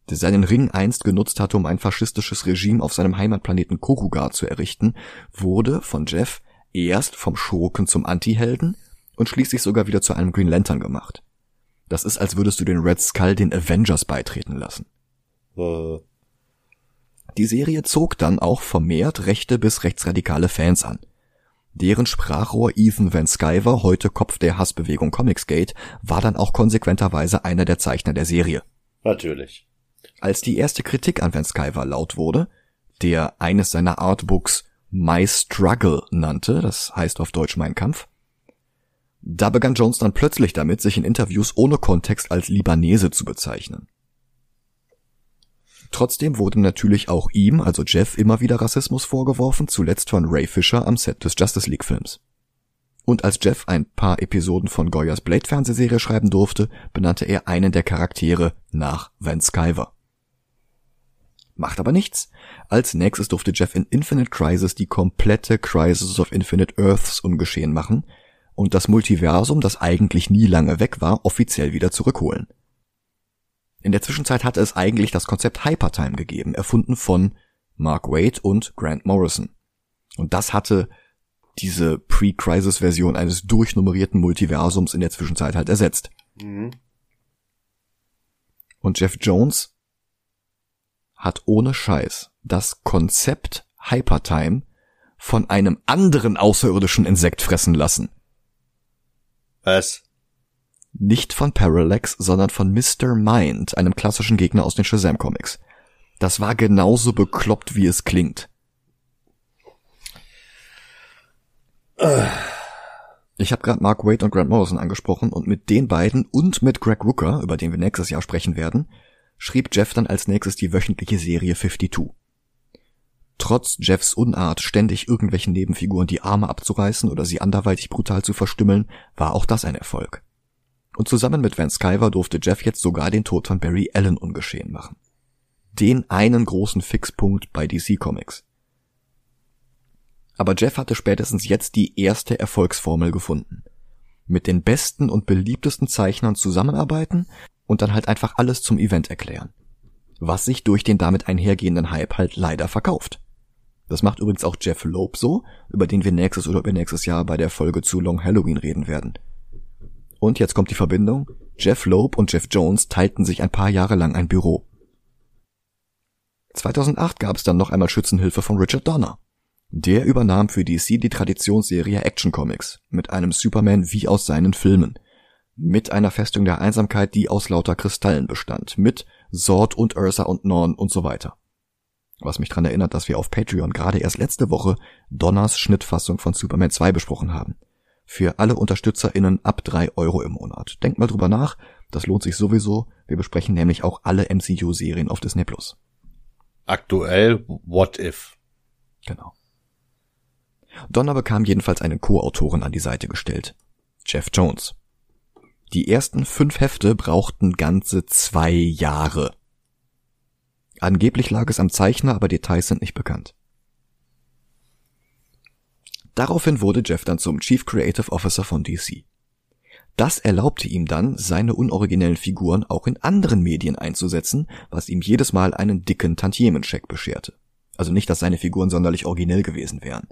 der seinen Ring einst genutzt hatte, um ein faschistisches Regime auf seinem Heimatplaneten Korugar zu errichten, wurde von Jeff erst vom Schurken zum Antihelden und schließlich sogar wieder zu einem Green Lantern gemacht. Das ist, als würdest du den Red Skull den Avengers beitreten lassen. Äh, Die Serie zog dann auch vermehrt rechte bis rechtsradikale Fans an. Deren Sprachrohr Ethan Van Sciver, heute Kopf der Hassbewegung Comicsgate, war dann auch konsequenterweise einer der Zeichner der Serie. natürlich. Als die erste Kritik an Van Sciver laut wurde, der eines seiner Artbooks My Struggle nannte, das heißt auf Deutsch Mein Kampf, da begann Jones dann plötzlich damit, sich in Interviews ohne Kontext als Libanese zu bezeichnen. Trotzdem wurde natürlich auch ihm, also Jeff, immer wieder Rassismus vorgeworfen, zuletzt von Ray Fisher am Set des Justice League Films. Und als Jeff ein paar Episoden von Goyas Blade Fernsehserie schreiben durfte, benannte er einen der Charaktere nach Van Sciver. Macht aber nichts. Als nächstes durfte Jeff in Infinite Crisis die komplette Crisis of Infinite Earths ungeschehen machen und das Multiversum, das eigentlich nie lange weg war, offiziell wieder zurückholen. In der Zwischenzeit hatte es eigentlich das Konzept Hypertime gegeben, erfunden von Mark Waid und Grant Morrison. Und das hatte diese Pre-Crisis-Version eines durchnummerierten Multiversums in der Zwischenzeit halt ersetzt. Mhm. Und Jeff Jones hat ohne Scheiß das Konzept Hypertime von einem anderen außerirdischen Insekt fressen lassen. Was? Nicht von Parallax, sondern von Mr. Mind, einem klassischen Gegner aus den Shazam Comics. Das war genauso bekloppt, wie es klingt. Ich habe gerade Mark Waid und Grant Morrison angesprochen und mit den beiden und mit Greg Rooker, über den wir nächstes Jahr sprechen werden, schrieb Jeff dann als nächstes die wöchentliche Serie 52. Trotz Jeffs Unart, ständig irgendwelchen Nebenfiguren die Arme abzureißen oder sie anderweitig brutal zu verstümmeln, war auch das ein Erfolg. Und zusammen mit Van Sciver durfte Jeff jetzt sogar den Tod von Barry Allen ungeschehen machen. Den einen großen Fixpunkt bei DC Comics. Aber Jeff hatte spätestens jetzt die erste Erfolgsformel gefunden. Mit den besten und beliebtesten Zeichnern zusammenarbeiten und dann halt einfach alles zum Event erklären. Was sich durch den damit einhergehenden Hype halt leider verkauft. Das macht übrigens auch Jeff Loeb so, über den wir nächstes oder übernächstes Jahr bei der Folge zu Long Halloween reden werden. Und jetzt kommt die Verbindung. Jeff Loeb und Jeff Jones teilten sich ein paar Jahre lang ein Büro. 2008 gab es dann noch einmal Schützenhilfe von Richard Donner. Der übernahm für DC die Traditionsserie Action Comics mit einem Superman wie aus seinen Filmen. Mit einer Festung der Einsamkeit, die aus lauter Kristallen bestand. Mit Zord und Ursa und Norn und so weiter. Was mich dran erinnert, dass wir auf Patreon gerade erst letzte Woche Donners Schnittfassung von Superman 2 besprochen haben. Für alle UnterstützerInnen ab drei Euro im Monat. Denkt mal drüber nach, das lohnt sich sowieso. Wir besprechen nämlich auch alle MCU-Serien auf Disney+. Plus. Aktuell What If. Genau. Donner bekam jedenfalls einen Co-Autoren an die Seite gestellt. Jeff Jones. Die ersten fünf Hefte brauchten ganze zwei Jahre. Angeblich lag es am Zeichner, aber Details sind nicht bekannt. Daraufhin wurde Jeff dann zum Chief Creative Officer von DC. Das erlaubte ihm dann, seine unoriginellen Figuren auch in anderen Medien einzusetzen, was ihm jedes Mal einen dicken Tantiemenscheck bescherte. Also nicht, dass seine Figuren sonderlich originell gewesen wären.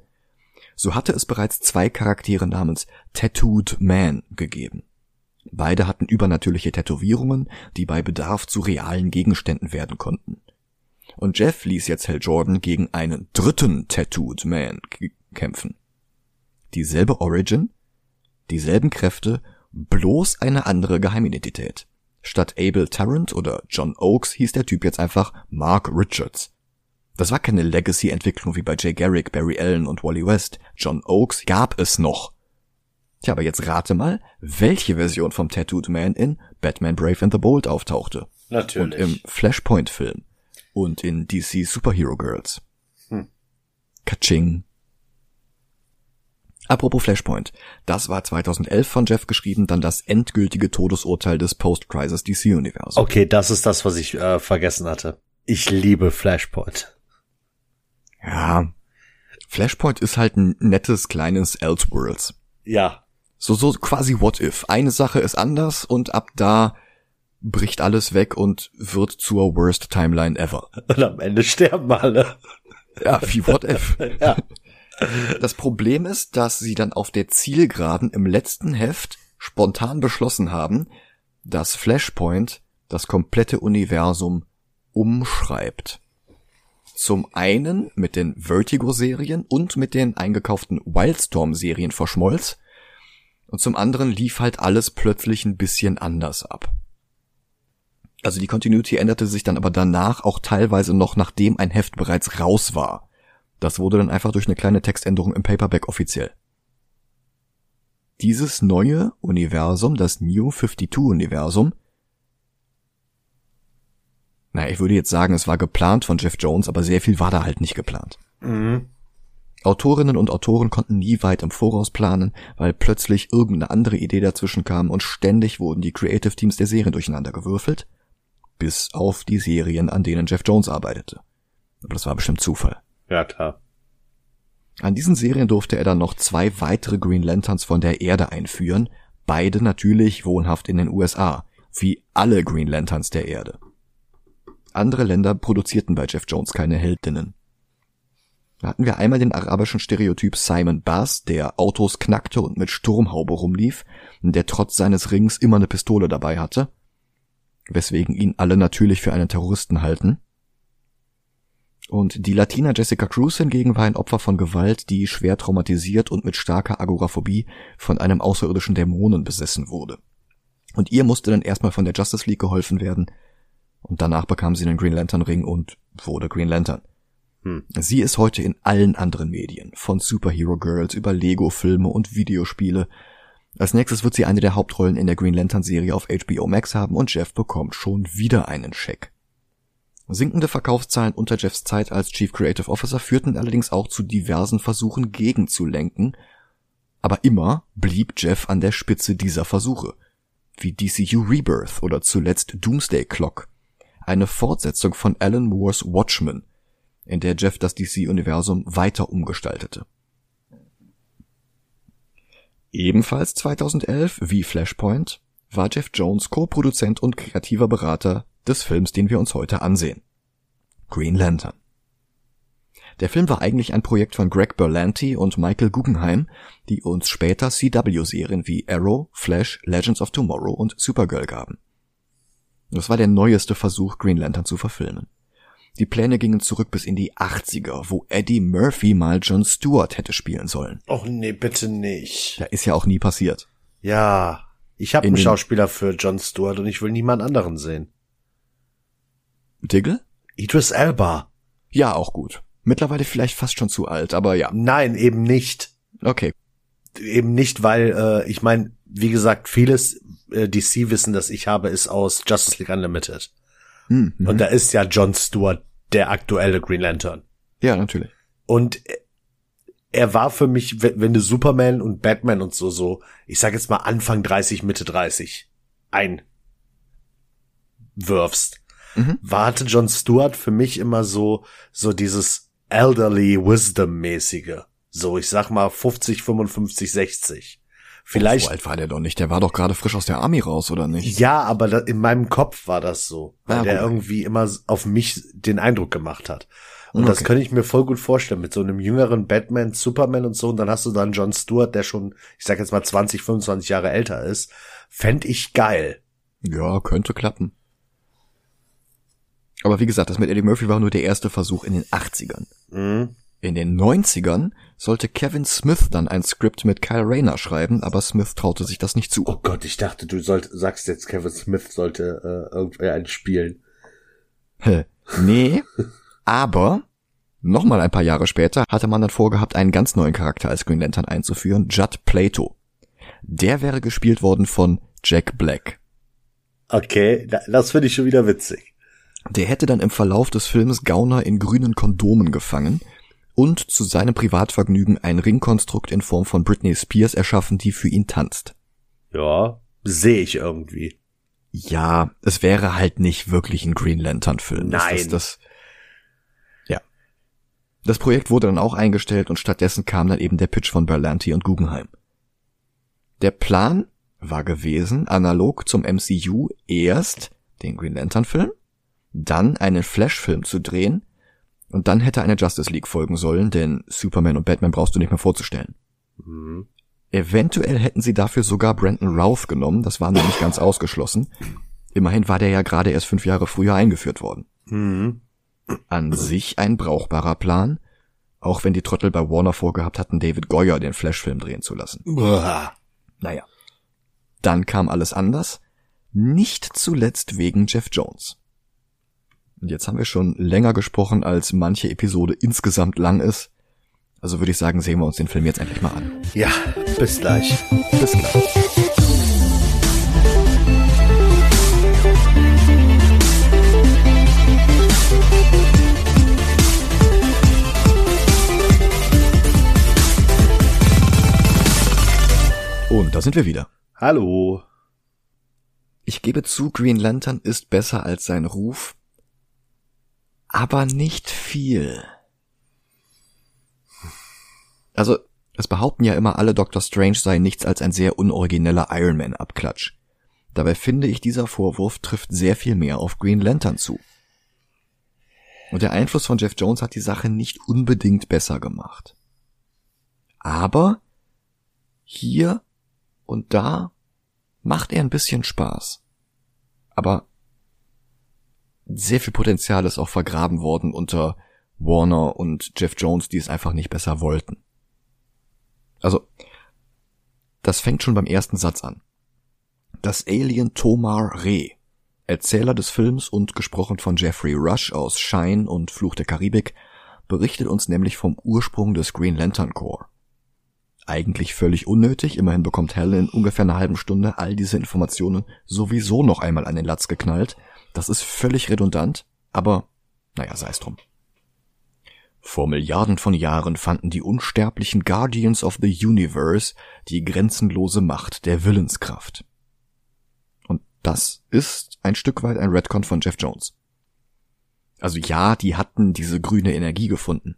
So hatte es bereits zwei Charaktere namens Tattooed Man gegeben. Beide hatten übernatürliche Tätowierungen, die bei Bedarf zu realen Gegenständen werden konnten. Und Jeff ließ jetzt Hal Jordan gegen einen dritten Tattooed Man kämpfen. Dieselbe Origin, dieselben Kräfte, bloß eine andere Geheimidentität. Statt Abel Tarrant oder John Oakes hieß der Typ jetzt einfach Mark Richards. Das war keine Legacy-Entwicklung wie bei Jay Garrick, Barry Allen und Wally West. John Oakes gab es noch. Tja, aber jetzt rate mal, welche Version vom Tattooed Man in Batman Brave and the Bold auftauchte. Natürlich. Und im Flashpoint-Film. Und in DC Superhero Girls. Hm. Kaching. Apropos Flashpoint. Das war 2011 von Jeff geschrieben, dann das endgültige Todesurteil des Post-Crisis DC-Universums. Okay, das ist das, was ich äh, vergessen hatte. Ich liebe Flashpoint. Ja. Flashpoint ist halt ein nettes kleines Elseworlds. Ja. So, so quasi What If. Eine Sache ist anders und ab da bricht alles weg und wird zur worst Timeline ever. Und am Ende sterben alle. Ja, wie What If. Ja. Das Problem ist, dass sie dann auf der Zielgeraden im letzten Heft spontan beschlossen haben, dass Flashpoint das komplette Universum umschreibt. Zum einen mit den Vertigo-Serien und mit den eingekauften Wildstorm-Serien verschmolz und zum anderen lief halt alles plötzlich ein bisschen anders ab. Also die Continuity änderte sich dann aber danach auch teilweise noch, nachdem ein Heft bereits raus war. Das wurde dann einfach durch eine kleine Textänderung im Paperback offiziell. Dieses neue Universum, das New 52-Universum, na, ich würde jetzt sagen, es war geplant von Jeff Jones, aber sehr viel war da halt nicht geplant. Mhm. Autorinnen und Autoren konnten nie weit im Voraus planen, weil plötzlich irgendeine andere Idee dazwischen kam und ständig wurden die Creative Teams der Serien durcheinander gewürfelt, bis auf die Serien, an denen Jeff Jones arbeitete. Aber das war bestimmt Zufall. Ja. An diesen Serien durfte er dann noch zwei weitere Green Lanterns von der Erde einführen, beide natürlich wohnhaft in den USA, wie alle Green Lanterns der Erde. Andere Länder produzierten bei Jeff Jones keine Heldinnen. Da hatten wir einmal den arabischen Stereotyp Simon Bass, der Autos knackte und mit Sturmhaube rumlief, der trotz seines Rings immer eine Pistole dabei hatte, weswegen ihn alle natürlich für einen Terroristen halten. Und die Latina Jessica Cruz hingegen war ein Opfer von Gewalt, die schwer traumatisiert und mit starker Agoraphobie von einem außerirdischen Dämonen besessen wurde. Und ihr musste dann erstmal von der Justice League geholfen werden, und danach bekam sie den Green Lantern Ring und wurde Green Lantern. Hm. Sie ist heute in allen anderen Medien, von Superhero Girls über Lego-Filme und Videospiele. Als nächstes wird sie eine der Hauptrollen in der Green Lantern Serie auf HBO Max haben und Jeff bekommt schon wieder einen Scheck. Sinkende Verkaufszahlen unter Jeffs Zeit als Chief Creative Officer führten allerdings auch zu diversen Versuchen gegenzulenken, aber immer blieb Jeff an der Spitze dieser Versuche, wie DCU Rebirth oder zuletzt Doomsday Clock, eine Fortsetzung von Alan Moores Watchmen, in der Jeff das DC-Universum weiter umgestaltete. Ebenfalls 2011, wie Flashpoint, war Jeff Jones Co-Produzent und kreativer Berater des Films, den wir uns heute ansehen. Green Lantern. Der Film war eigentlich ein Projekt von Greg Berlanti und Michael Guggenheim, die uns später CW-Serien wie Arrow, Flash, Legends of Tomorrow und Supergirl gaben. Das war der neueste Versuch, Green Lantern zu verfilmen. Die Pläne gingen zurück bis in die 80er, wo Eddie Murphy mal John Stewart hätte spielen sollen. Och nee, bitte nicht. Ja, ist ja auch nie passiert. Ja, ich habe In einen Schauspieler für John Stewart und ich will niemand anderen sehen. Diggle? Idris Elba. Ja, auch gut. Mittlerweile vielleicht fast schon zu alt, aber ja. Nein, eben nicht. Okay. Eben nicht, weil äh, ich meine, wie gesagt, vieles äh, DC-Wissen, das ich habe, ist aus Justice League Unlimited. Hm, hm. Und da ist ja John Stewart der aktuelle Green Lantern. ja, natürlich. Und er war für mich, wenn wenn du Superman und Batman und so, so, ich sag jetzt mal Anfang 30, Mitte 30 einwirfst, Mhm. war hatte John Stewart für mich immer so, so dieses elderly wisdom mäßige. So, ich sag mal 50, 55, 60. Vielleicht, So alt war der doch nicht. Der war doch gerade frisch aus der Army raus, oder nicht? ja, aber da, in meinem Kopf war das so, weil Ah, der irgendwie immer auf mich den Eindruck gemacht hat. Und das Okay. könnte ich mir voll gut vorstellen mit so einem jüngeren Batman, Superman und so. Und dann hast du dann John Stewart, der schon, ich sag jetzt mal 20, 25 Jahre älter ist. Fänd ich geil. Ja, könnte klappen. Aber wie gesagt, das mit Eddie Murphy war nur der erste Versuch in den 80ern. Mhm. In den 90ern sollte Kevin Smith dann ein Skript mit Kyle Rayner schreiben, aber Smith traute sich das nicht zu. Oh Gott, ich dachte, du sollt, sagst jetzt, Kevin Smith sollte äh, irgendwer einen spielen. Hä, nee, aber nochmal ein paar Jahre später hatte man dann vorgehabt, einen ganz neuen Charakter als Green Lantern einzuführen, Judd Plato. Der wäre gespielt worden von Jack Black. Okay, das finde ich schon wieder witzig. Der hätte dann im Verlauf des Films Gauner in grünen Kondomen gefangen und zu seinem Privatvergnügen ein Ringkonstrukt in Form von Britney Spears erschaffen, die für ihn tanzt. Ja, sehe ich irgendwie. Ja, es wäre halt nicht wirklich ein Green Lantern Film. Nein. Das, das, das, ja. Das Projekt wurde dann auch eingestellt und stattdessen kam dann eben der Pitch von Berlanti und Guggenheim. Der Plan war gewesen, analog zum MCU erst den Green Lantern Film, dann einen Flash-Film zu drehen und dann hätte eine Justice League folgen sollen, denn Superman und Batman brauchst du nicht mehr vorzustellen. Mhm. Eventuell hätten sie dafür sogar Brandon Routh genommen, das war nicht ganz ausgeschlossen. Immerhin war der ja gerade erst fünf Jahre früher eingeführt worden. Mhm. An sich ein brauchbarer Plan, auch wenn die Trottel bei Warner vorgehabt hatten, David Goyer den Flash-Film drehen zu lassen. Uah. Naja. Dann kam alles anders, nicht zuletzt wegen Jeff Jones. Und jetzt haben wir schon länger gesprochen, als manche Episode insgesamt lang ist. Also würde ich sagen, sehen wir uns den Film jetzt endlich mal an. Ja, bis gleich. Bis gleich. Und da sind wir wieder. Hallo. Ich gebe zu, Green Lantern ist besser als sein Ruf, aber nicht viel. Also, es behaupten ja immer alle, Doctor Strange sei nichts als ein sehr unorigineller Iron Man Abklatsch. Dabei finde ich, dieser Vorwurf trifft sehr viel mehr auf Green Lantern zu. Und der Einfluss von Jeff Jones hat die Sache nicht unbedingt besser gemacht. Aber hier und da macht er ein bisschen Spaß. Aber sehr viel Potenzial ist auch vergraben worden unter Warner und Jeff Jones, die es einfach nicht besser wollten. Also, das fängt schon beim ersten Satz an. Das Alien Tomar Re, Erzähler des Films und gesprochen von Jeffrey Rush aus Shine und Fluch der Karibik, berichtet uns nämlich vom Ursprung des Green Lantern Corps. Eigentlich völlig unnötig, immerhin bekommt Hal in ungefähr einer halben Stunde all diese Informationen sowieso noch einmal an den Latz geknallt. Das ist völlig redundant, aber naja, sei es drum. Vor Milliarden von Jahren fanden die unsterblichen Guardians of the Universe die grenzenlose Macht der Willenskraft. Und das ist ein Stück weit ein Redcon von Jeff Jones. Also ja, die hatten diese grüne Energie gefunden.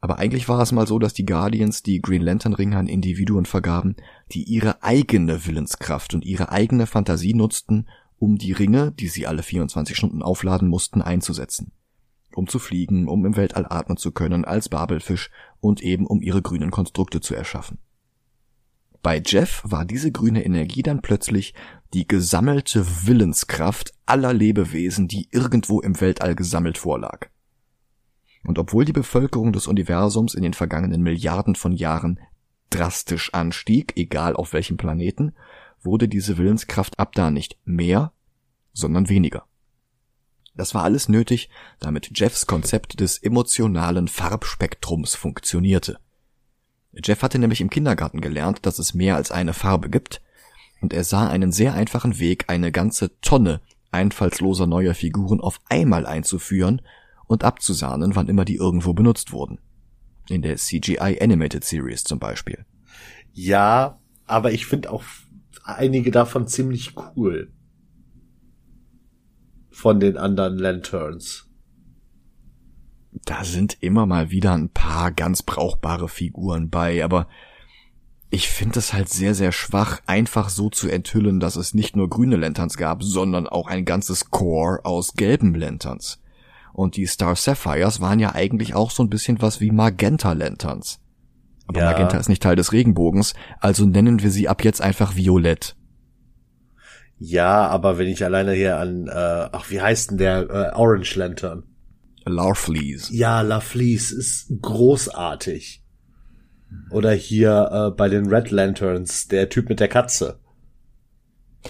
Aber eigentlich war es mal so, dass die Guardians die Green Lantern Ringe an Individuen vergaben, die ihre eigene Willenskraft und ihre eigene Fantasie nutzten, um die Ringe, die sie alle 24 Stunden aufladen mussten, einzusetzen. Um zu fliegen, um im Weltall atmen zu können, als Babelfisch und eben um ihre grünen Konstrukte zu erschaffen. Bei Jeff war diese grüne Energie dann plötzlich die gesammelte Willenskraft aller Lebewesen, die irgendwo im Weltall gesammelt vorlag. Und obwohl die Bevölkerung des Universums in den vergangenen Milliarden von Jahren drastisch anstieg, egal auf welchem Planeten, wurde diese Willenskraft ab da nicht mehr, sondern weniger. Das war alles nötig, damit Jeffs Konzept des emotionalen Farbspektrums funktionierte. Jeff hatte nämlich im Kindergarten gelernt, dass es mehr als eine Farbe gibt, und er sah einen sehr einfachen Weg, eine ganze Tonne einfallsloser neuer Figuren auf einmal einzuführen und abzusahnen, wann immer die irgendwo benutzt wurden. In der CGI Animated Series zum Beispiel. Ja, aber ich finde auch einige davon ziemlich cool. Von den anderen Lanterns. Da sind immer mal wieder ein paar ganz brauchbare Figuren bei, aber ich finde es halt sehr, sehr schwach, einfach so zu enthüllen, dass es nicht nur grüne Lanterns gab, sondern auch ein ganzes Core aus gelben Lanterns. Und die Star Sapphires waren ja eigentlich auch so ein bisschen was wie Magenta Lanterns. Aber Ja. Magenta ist nicht Teil des Regenbogens, also nennen wir sie ab jetzt einfach Violett. Ja, aber wenn ich alleine hier an, äh, ach, wie heißt denn der äh, Orange Lantern? Larfleeze. Ja, La Fleece ist großartig. Oder hier äh, bei den Red Lanterns, der Typ mit der Katze.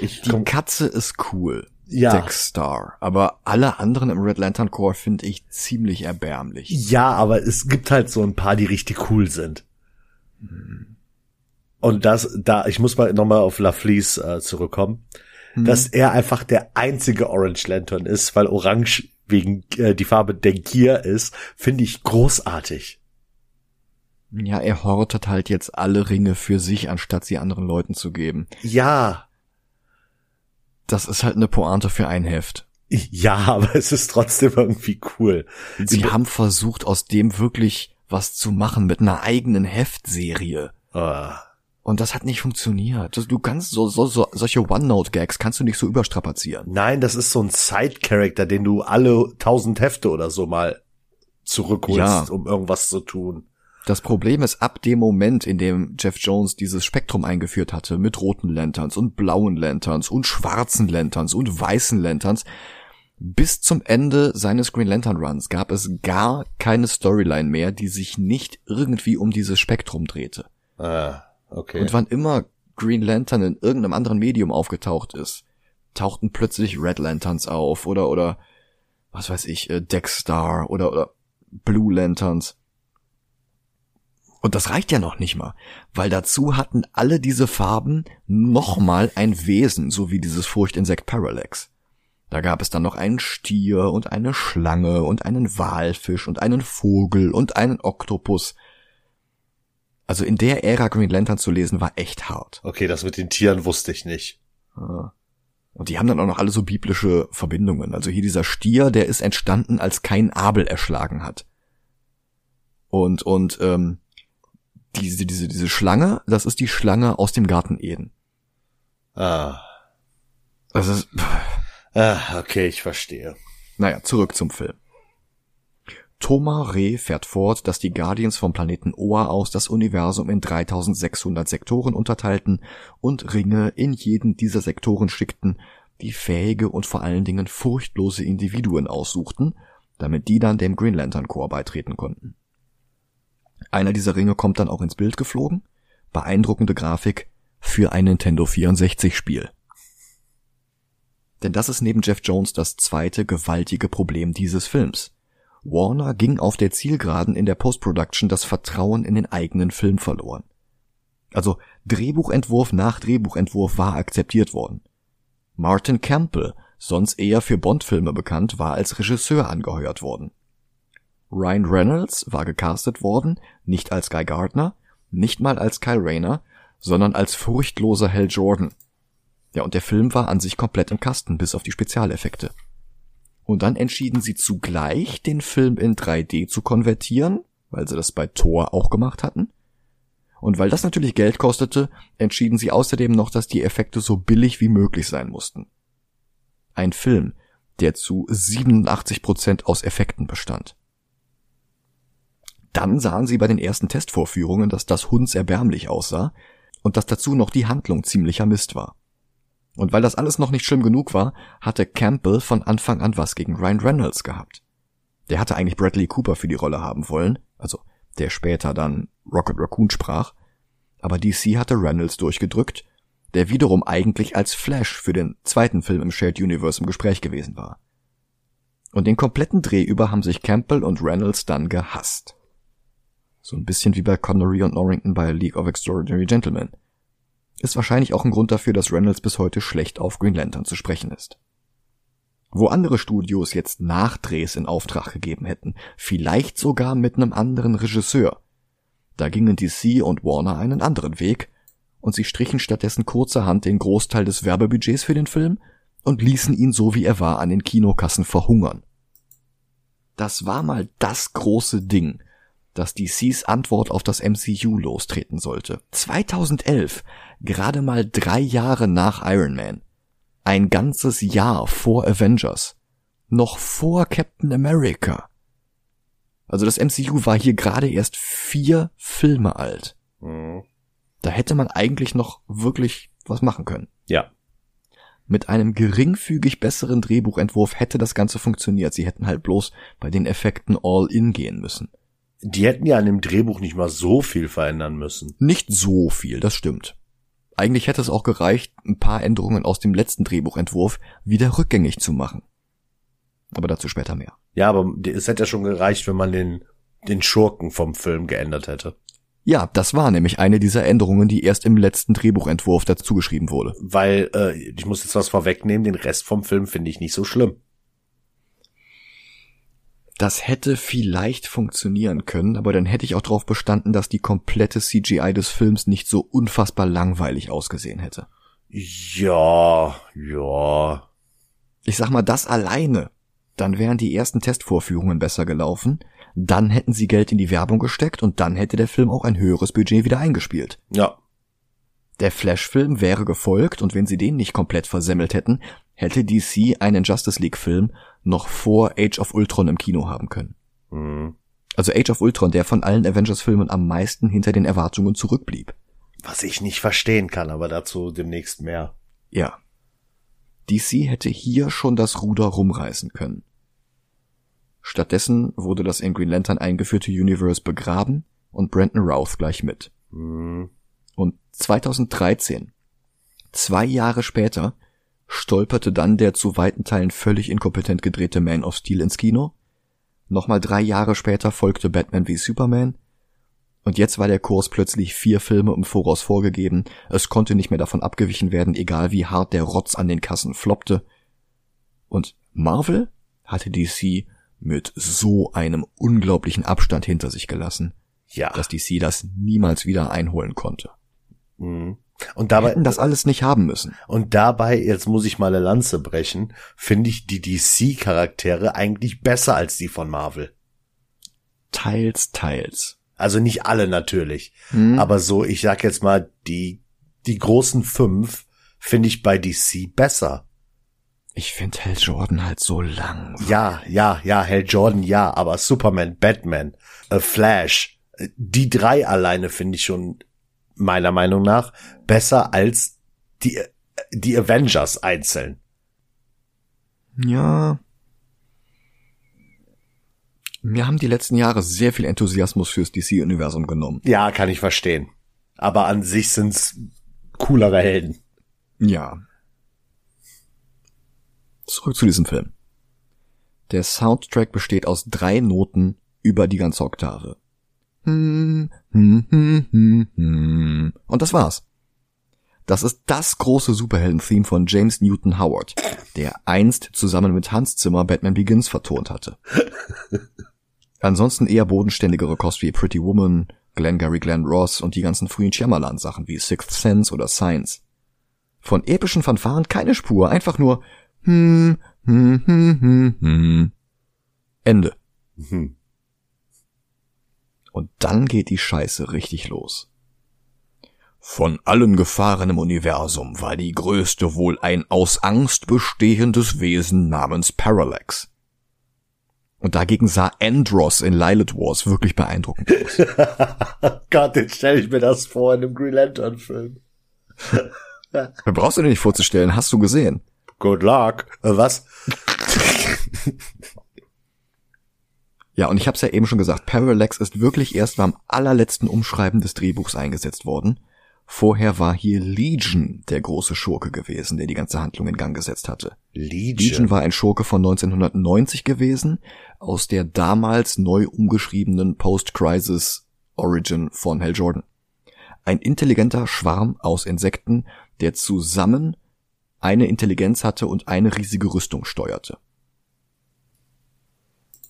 Ich die Katze ist cool. Ja. Dexstar. Aber alle anderen im Red Lantern Corps finde ich ziemlich erbärmlich. Ja, aber es gibt halt so ein paar, die richtig cool sind. Und das, da, ich muss mal nochmal auf La Fleece äh, zurückkommen, hm. dass er einfach der einzige Orange Lantern ist, weil Orange wegen äh, die Farbe der Gier ist, finde ich großartig. Ja, er hortet halt jetzt alle Ringe für sich, anstatt sie anderen Leuten zu geben. Ja. Das ist halt eine Pointe für ein Heft. Ja, aber es ist trotzdem irgendwie cool. Sie haben versucht, aus dem wirklich was zu machen mit einer eigenen Heftserie. Oh. Und das hat nicht funktioniert. Du kannst so, so, so solche One-Note-Gags kannst du nicht so überstrapazieren. Nein, das ist so ein Side-Character, den du alle tausend Hefte oder so mal zurückholst, ja. um irgendwas zu tun. Das Problem ist, ab dem Moment, in dem Jeff Jones dieses Spektrum eingeführt hatte, mit roten Lanterns und blauen Lanterns und schwarzen Lanterns und weißen Lanterns, bis zum Ende seines Green Lantern Runs gab es gar keine Storyline mehr, die sich nicht irgendwie um dieses Spektrum drehte. Ah, okay. Und wann immer Green Lantern in irgendeinem anderen Medium aufgetaucht ist, tauchten plötzlich Red Lanterns auf oder oder was weiß ich, äh, Deckstar oder oder Blue Lanterns. Und das reicht ja noch nicht mal, weil dazu hatten alle diese Farben nochmal ein Wesen, so wie dieses Furchtinsekt Parallax. Da gab es dann noch einen Stier und eine Schlange und einen Walfisch und einen Vogel und einen Oktopus. Also in der Ära Green Lantern zu lesen war echt hart. Okay, das mit den Tieren wusste ich nicht. Und die haben dann auch noch alle so biblische Verbindungen. Also hier dieser Stier, der ist entstanden, als kein Abel erschlagen hat. Und, und, ähm, diese, diese, diese Schlange, das ist die Schlange aus dem Garten Eden. Ah. Das ist. Ah, okay, ich verstehe. Naja, zurück zum Film. Thomas Reh fährt fort, dass die Guardians vom Planeten Oa aus das Universum in 3600 Sektoren unterteilten und Ringe in jeden dieser Sektoren schickten, die fähige und vor allen Dingen furchtlose Individuen aussuchten, damit die dann dem Green Lantern Corps beitreten konnten. Einer dieser Ringe kommt dann auch ins Bild geflogen. Beeindruckende Grafik für ein Nintendo 64 Spiel. Denn das ist neben Jeff Jones das zweite gewaltige Problem dieses Films. Warner ging auf der Zielgeraden in der Post-Production das Vertrauen in den eigenen Film verloren. Also Drehbuchentwurf nach Drehbuchentwurf war akzeptiert worden. Martin Campbell, sonst eher für Bond-Filme bekannt, war als Regisseur angeheuert worden. Ryan Reynolds war gecastet worden, nicht als Guy Gardner, nicht mal als Kyle Rayner, sondern als furchtloser Hal Jordan. Ja, und der Film war an sich komplett im Kasten, bis auf die Spezialeffekte. Und dann entschieden sie zugleich, den Film in 3D zu konvertieren, weil sie das bei Thor auch gemacht hatten. Und weil das natürlich Geld kostete, entschieden sie außerdem noch, dass die Effekte so billig wie möglich sein mussten. Ein Film, der zu 87 Prozent aus Effekten bestand. Dann sahen sie bei den ersten Testvorführungen, dass das hundserbärmlich aussah und dass dazu noch die Handlung ziemlicher Mist war. Und weil das alles noch nicht schlimm genug war, hatte Campbell von Anfang an was gegen Ryan Reynolds gehabt. Der hatte eigentlich Bradley Cooper für die Rolle haben wollen, also der später dann Rocket Raccoon sprach, aber DC hatte Reynolds durchgedrückt, der wiederum eigentlich als Flash für den zweiten Film im Shared Universe im Gespräch gewesen war. Und den kompletten Dreh über haben sich Campbell und Reynolds dann gehasst. So ein bisschen wie bei Connery und Norrington bei League of Extraordinary Gentlemen. Ist wahrscheinlich auch ein Grund dafür, dass Reynolds bis heute schlecht auf Green Lantern zu sprechen ist. Wo andere Studios jetzt Nachdrehs in Auftrag gegeben hätten, vielleicht sogar mit einem anderen Regisseur. Da gingen DC und Warner einen anderen Weg und sie strichen stattdessen kurzerhand den Großteil des Werbebudgets für den Film und ließen ihn so wie er war an den Kinokassen verhungern. Das war mal das große Ding, dass DCs Antwort auf das MCU lostreten sollte. 2011, gerade mal drei Jahre nach Iron Man. Ein ganzes Jahr vor Avengers. Noch vor Captain America. Also das MCU war hier gerade erst vier Filme alt. Mhm. Da hätte man eigentlich noch wirklich was machen können. Ja. Mit einem geringfügig besseren Drehbuchentwurf hätte das Ganze funktioniert. Sie hätten halt bloß bei den Effekten all in gehen müssen. Die hätten ja an dem Drehbuch nicht mal so viel verändern müssen. Nicht so viel, das stimmt. Eigentlich hätte es auch gereicht, ein paar Änderungen aus dem letzten Drehbuchentwurf wieder rückgängig zu machen. Aber dazu später mehr. Ja, aber es hätte ja schon gereicht, wenn man den, den Schurken vom Film geändert hätte. Ja, das war nämlich eine dieser Änderungen, die erst im letzten Drehbuchentwurf dazu geschrieben wurde. Weil, äh, ich muss jetzt was vorwegnehmen, den Rest vom Film finde ich nicht so schlimm. Das hätte vielleicht funktionieren können, aber dann hätte ich auch darauf bestanden, dass die komplette CGI des Films nicht so unfassbar langweilig ausgesehen hätte. Ja, ja. Ich sag mal, das alleine. Dann wären die ersten Testvorführungen besser gelaufen, dann hätten sie Geld in die Werbung gesteckt und dann hätte der Film auch ein höheres Budget wieder eingespielt. Ja. Der Flash-Film wäre gefolgt und wenn sie den nicht komplett versemmelt hätten, hätte DC einen Justice League-Film noch vor Age of Ultron im Kino haben können. Mhm. Also Age of Ultron, der von allen Avengers-Filmen am meisten hinter den Erwartungen zurückblieb. Was ich nicht verstehen kann, aber dazu demnächst mehr. Ja. DC hätte hier schon das Ruder rumreißen können. Stattdessen wurde das in Green Lantern eingeführte Universe begraben und Brandon Routh gleich mit. Mhm. Und 2013, zwei Jahre später, stolperte dann der zu weiten Teilen völlig inkompetent gedrehte Man of Steel ins Kino. Nochmal drei Jahre später folgte Batman wie Superman. Und jetzt war der Kurs plötzlich vier Filme im Voraus vorgegeben. Es konnte nicht mehr davon abgewichen werden, egal wie hart der Rotz an den Kassen floppte. Und Marvel hatte DC mit so einem unglaublichen Abstand hinter sich gelassen, Ja. dass DC das niemals wieder einholen konnte. Mhm. Und dabei, Hätten das alles nicht haben müssen. und dabei, jetzt muss ich mal eine Lanze brechen, finde ich die DC-Charaktere eigentlich besser als die von Marvel. Teils, teils. Also nicht alle natürlich. Hm? Aber so, ich sag jetzt mal, die, die großen fünf finde ich bei DC besser. Ich finde Hal Jordan halt so lang. Ja, ja, ja, Hal Jordan, ja, aber Superman, Batman, äh, Flash, äh, die drei alleine finde ich schon meiner Meinung nach besser als die, die Avengers einzeln. Ja. Mir haben die letzten Jahre sehr viel Enthusiasmus fürs DC-Universum genommen. Ja, kann ich verstehen. Aber an sich sind's coolere Helden. Ja. Zurück zu diesem Film. Der Soundtrack besteht aus drei Noten über die ganze Oktave. Hm, hm, hm, hm, hm. Und das war's. Das ist das große Superhelden-Theme von James Newton Howard, der einst zusammen mit Hans Zimmer Batman Begins vertont hatte. Ansonsten eher bodenständigere Kost wie Pretty Woman, Glengarry Glenn Ross und die ganzen frühen Shyamalan-Sachen wie Sixth Sense oder Science. Von epischen Fanfaren keine Spur, einfach nur hm, hm, hm, hm, hm. Ende. Hm. Und dann geht die Scheiße richtig los. Von allen Gefahren im Universum war die größte wohl ein aus Angst bestehendes Wesen namens Parallax. Und dagegen sah Andros in Lilith Wars wirklich beeindruckend aus. Gott, jetzt stelle ich mir das vor in einem Green Lantern Film. Brauchst du dir nicht vorzustellen, hast du gesehen. Good luck. Äh, was? Ja, und ich habe es ja eben schon gesagt, Parallax ist wirklich erst beim allerletzten Umschreiben des Drehbuchs eingesetzt worden. Vorher war hier Legion der große Schurke gewesen, der die ganze Handlung in Gang gesetzt hatte. Legion. Legion war ein Schurke von 1990 gewesen, aus der damals neu umgeschriebenen Post-Crisis Origin von Hal Jordan. Ein intelligenter Schwarm aus Insekten, der zusammen eine Intelligenz hatte und eine riesige Rüstung steuerte.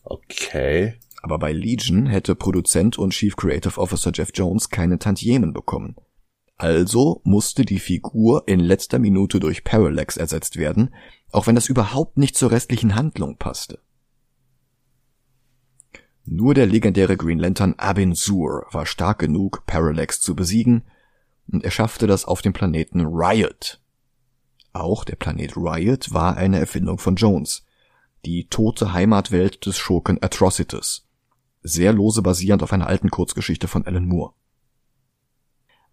Okay. Aber bei Legion hätte Produzent und Chief Creative Officer Jeff Jones keine Tantiemen bekommen. Also musste die Figur in letzter Minute durch Parallax ersetzt werden, auch wenn das überhaupt nicht zur restlichen Handlung passte. Nur der legendäre Green Lantern Abin Sur war stark genug, Parallax zu besiegen, und er schaffte das auf dem Planeten Riot. Auch der Planet Riot war eine Erfindung von Jones, die tote Heimatwelt des Schurken Atrocitus, sehr lose basierend auf einer alten Kurzgeschichte von Alan Moore.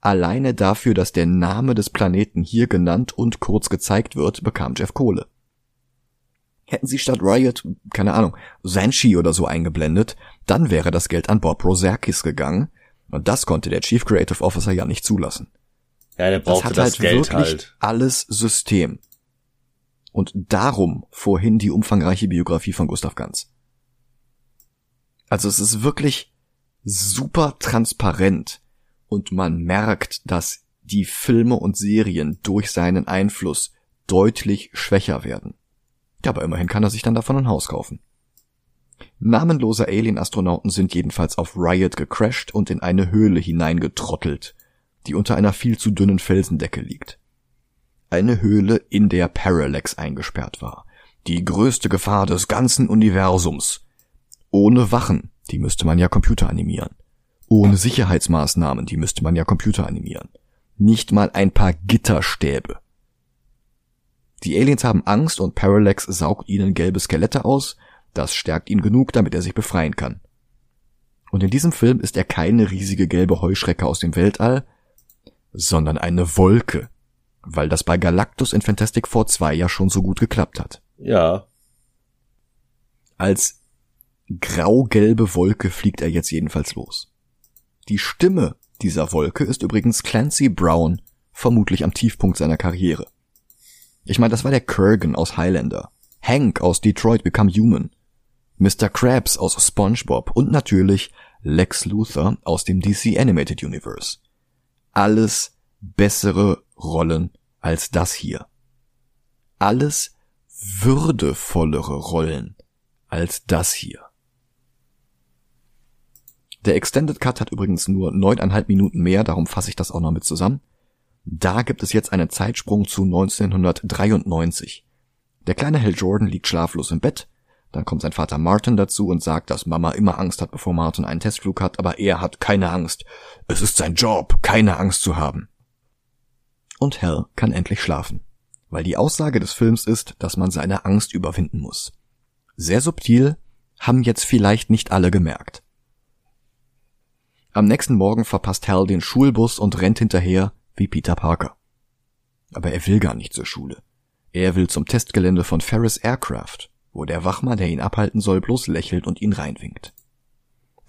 Alleine dafür, dass der Name des Planeten hier genannt und kurz gezeigt wird, bekam Jeff Kohle. Hätten sie statt Riot, keine Ahnung, Zanshi oder so eingeblendet, dann wäre das Geld an Bob Roserkis gegangen, und das konnte der Chief Creative Officer ja nicht zulassen. Ja, der brauchte das, hat das halt Geld wirklich halt. alles System. Und darum vorhin die umfangreiche Biografie von Gustav Ganz. Also es ist wirklich super transparent und man merkt, dass die Filme und Serien durch seinen Einfluss deutlich schwächer werden. Ja, aber immerhin kann er sich dann davon ein Haus kaufen. Namenlose Alien-Astronauten sind jedenfalls auf Riot gecrashed und in eine Höhle hineingetrottelt, die unter einer viel zu dünnen Felsendecke liegt. Eine Höhle, in der Parallax eingesperrt war. Die größte Gefahr des ganzen Universums. Ohne Wachen, die müsste man ja Computer animieren. Ohne Sicherheitsmaßnahmen, die müsste man ja Computer animieren. Nicht mal ein paar Gitterstäbe. Die Aliens haben Angst und Parallax saugt ihnen gelbe Skelette aus, das stärkt ihn genug, damit er sich befreien kann. Und in diesem Film ist er keine riesige gelbe Heuschrecke aus dem Weltall, sondern eine Wolke, weil das bei Galactus in Fantastic Four 2 ja schon so gut geklappt hat. Ja. Als grau-gelbe Wolke fliegt er jetzt jedenfalls los. Die Stimme dieser Wolke ist übrigens Clancy Brown, vermutlich am Tiefpunkt seiner Karriere. Ich meine, das war der Kurgan aus Highlander, Hank aus Detroit Become Human, Mr. Krabs aus SpongeBob und natürlich Lex Luthor aus dem DC Animated Universe. Alles bessere Rollen als das hier. Alles würdevollere Rollen als das hier. Der Extended Cut hat übrigens nur neuneinhalb Minuten mehr, darum fasse ich das auch noch mit zusammen. Da gibt es jetzt einen Zeitsprung zu 1993. Der kleine Hal Jordan liegt schlaflos im Bett, dann kommt sein Vater Martin dazu und sagt, dass Mama immer Angst hat, bevor Martin einen Testflug hat, aber er hat keine Angst. Es ist sein Job, keine Angst zu haben. Und Hal kann endlich schlafen, weil die Aussage des Films ist, dass man seine Angst überwinden muss. Sehr subtil, haben jetzt vielleicht nicht alle gemerkt. Am nächsten Morgen verpasst Hal den Schulbus und rennt hinterher wie Peter Parker. Aber er will gar nicht zur Schule. Er will zum Testgelände von Ferris Aircraft, wo der Wachmann, der ihn abhalten soll, bloß lächelt und ihn reinwinkt.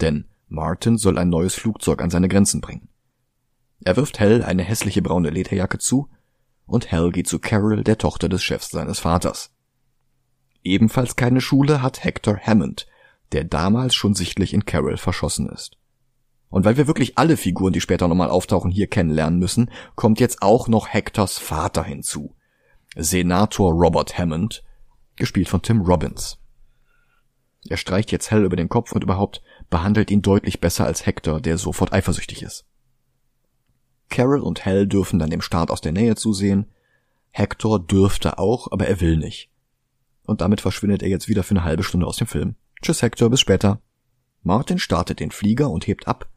Denn Martin soll ein neues Flugzeug an seine Grenzen bringen. Er wirft Hell eine hässliche braune Lederjacke zu und Hell geht zu Carol, der Tochter des Chefs seines Vaters. Ebenfalls keine Schule hat Hector Hammond, der damals schon sichtlich in Carol verschossen ist. Und weil wir wirklich alle Figuren, die später nochmal auftauchen, hier kennenlernen müssen, kommt jetzt auch noch Hectors Vater hinzu. Senator Robert Hammond, gespielt von Tim Robbins. Er streicht jetzt Hell über den Kopf und überhaupt behandelt ihn deutlich besser als Hector, der sofort eifersüchtig ist. Carol und Hell dürfen dann dem Start aus der Nähe zusehen. Hector dürfte auch, aber er will nicht. Und damit verschwindet er jetzt wieder für eine halbe Stunde aus dem Film. Tschüss Hector, bis später. Martin startet den Flieger und hebt ab,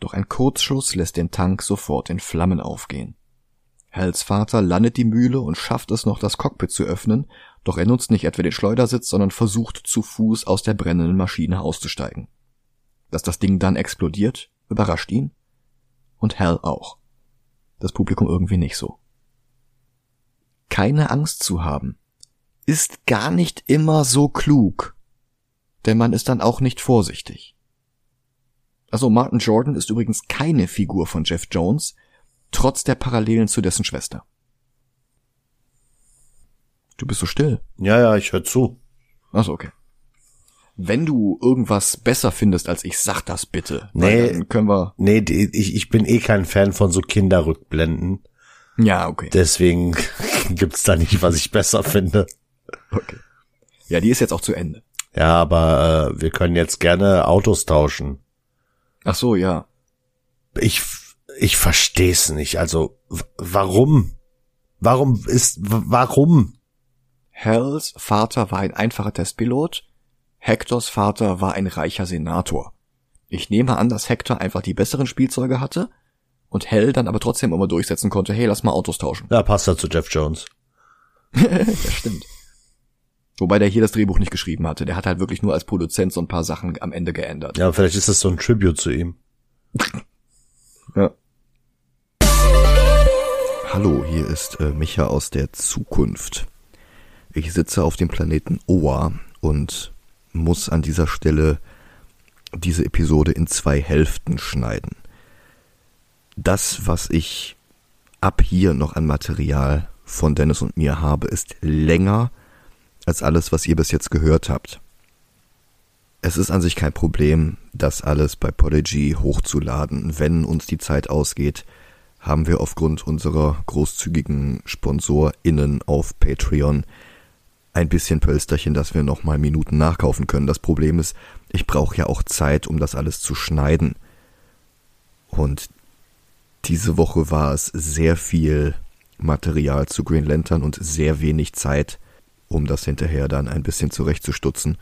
doch ein Kurzschuss lässt den Tank sofort in Flammen aufgehen. Hals Vater landet die Mühle und schafft es noch, das Cockpit zu öffnen, doch er nutzt nicht etwa den Schleudersitz, sondern versucht zu Fuß aus der brennenden Maschine auszusteigen. Dass das Ding dann explodiert, überrascht ihn. Und Hal auch. Das Publikum irgendwie nicht so. Keine Angst zu haben, ist gar nicht immer so klug. Denn man ist dann auch nicht vorsichtig. Also Martin Jordan ist übrigens keine Figur von Jeff Jones, trotz der Parallelen zu dessen Schwester. Du bist so still. Ja, ja, ich höre zu. Also okay. Wenn du irgendwas besser findest als ich, sag das bitte. Nee, dann können wir. Nee, ich, ich bin eh kein Fan von so Kinderrückblenden. Ja, okay. Deswegen gibt's da nicht, was ich besser finde. Okay. Ja, die ist jetzt auch zu Ende. Ja, aber äh, wir können jetzt gerne Autos tauschen. Ach so, ja. Ich ich versteh's nicht. Also warum? Warum ist warum? Hells Vater war ein einfacher Testpilot, Hectors Vater war ein reicher Senator. Ich nehme an, dass Hector einfach die besseren Spielzeuge hatte und Hell dann aber trotzdem immer durchsetzen konnte, hey, lass mal Autos tauschen. Ja, passt ja zu Jeff Jones. ja, stimmt. Wobei der hier das Drehbuch nicht geschrieben hatte. Der hat halt wirklich nur als Produzent so ein paar Sachen am Ende geändert. Ja, vielleicht ist das so ein Tribute zu ihm. ja. Hallo, hier ist äh, Micha aus der Zukunft. Ich sitze auf dem Planeten Oa und muss an dieser Stelle diese Episode in zwei Hälften schneiden. Das, was ich ab hier noch an Material von Dennis und mir habe, ist länger als alles, was ihr bis jetzt gehört habt. Es ist an sich kein Problem, das alles bei Podigy hochzuladen. Wenn uns die Zeit ausgeht, haben wir aufgrund unserer großzügigen SponsorInnen auf Patreon ein bisschen Pölsterchen, dass wir nochmal Minuten nachkaufen können. Das Problem ist, ich brauche ja auch Zeit, um das alles zu schneiden. Und diese Woche war es sehr viel Material zu Green Lantern und sehr wenig Zeit, um das hinterher dann ein bisschen zurechtzustutzen.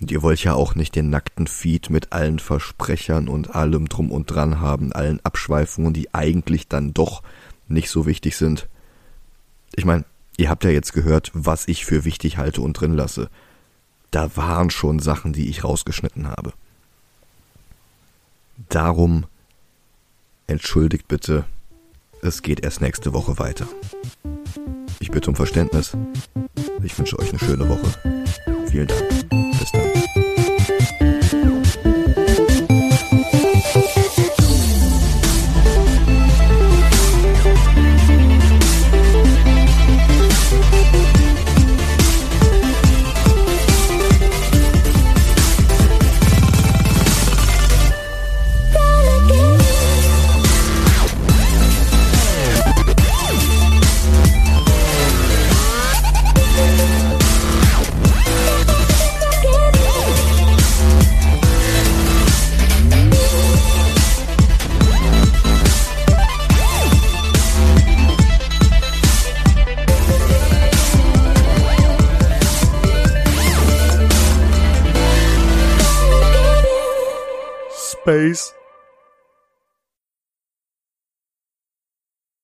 Und ihr wollt ja auch nicht den nackten Feed mit allen Versprechern und allem drum und dran haben, allen Abschweifungen, die eigentlich dann doch nicht so wichtig sind. Ich meine, ihr habt ja jetzt gehört, was ich für wichtig halte und drin lasse. Da waren schon Sachen, die ich rausgeschnitten habe. Darum entschuldigt bitte, es geht erst nächste Woche weiter. Ich bitte um Verständnis. Ich wünsche euch eine schöne Woche. Vielen Dank. Bis dann. Space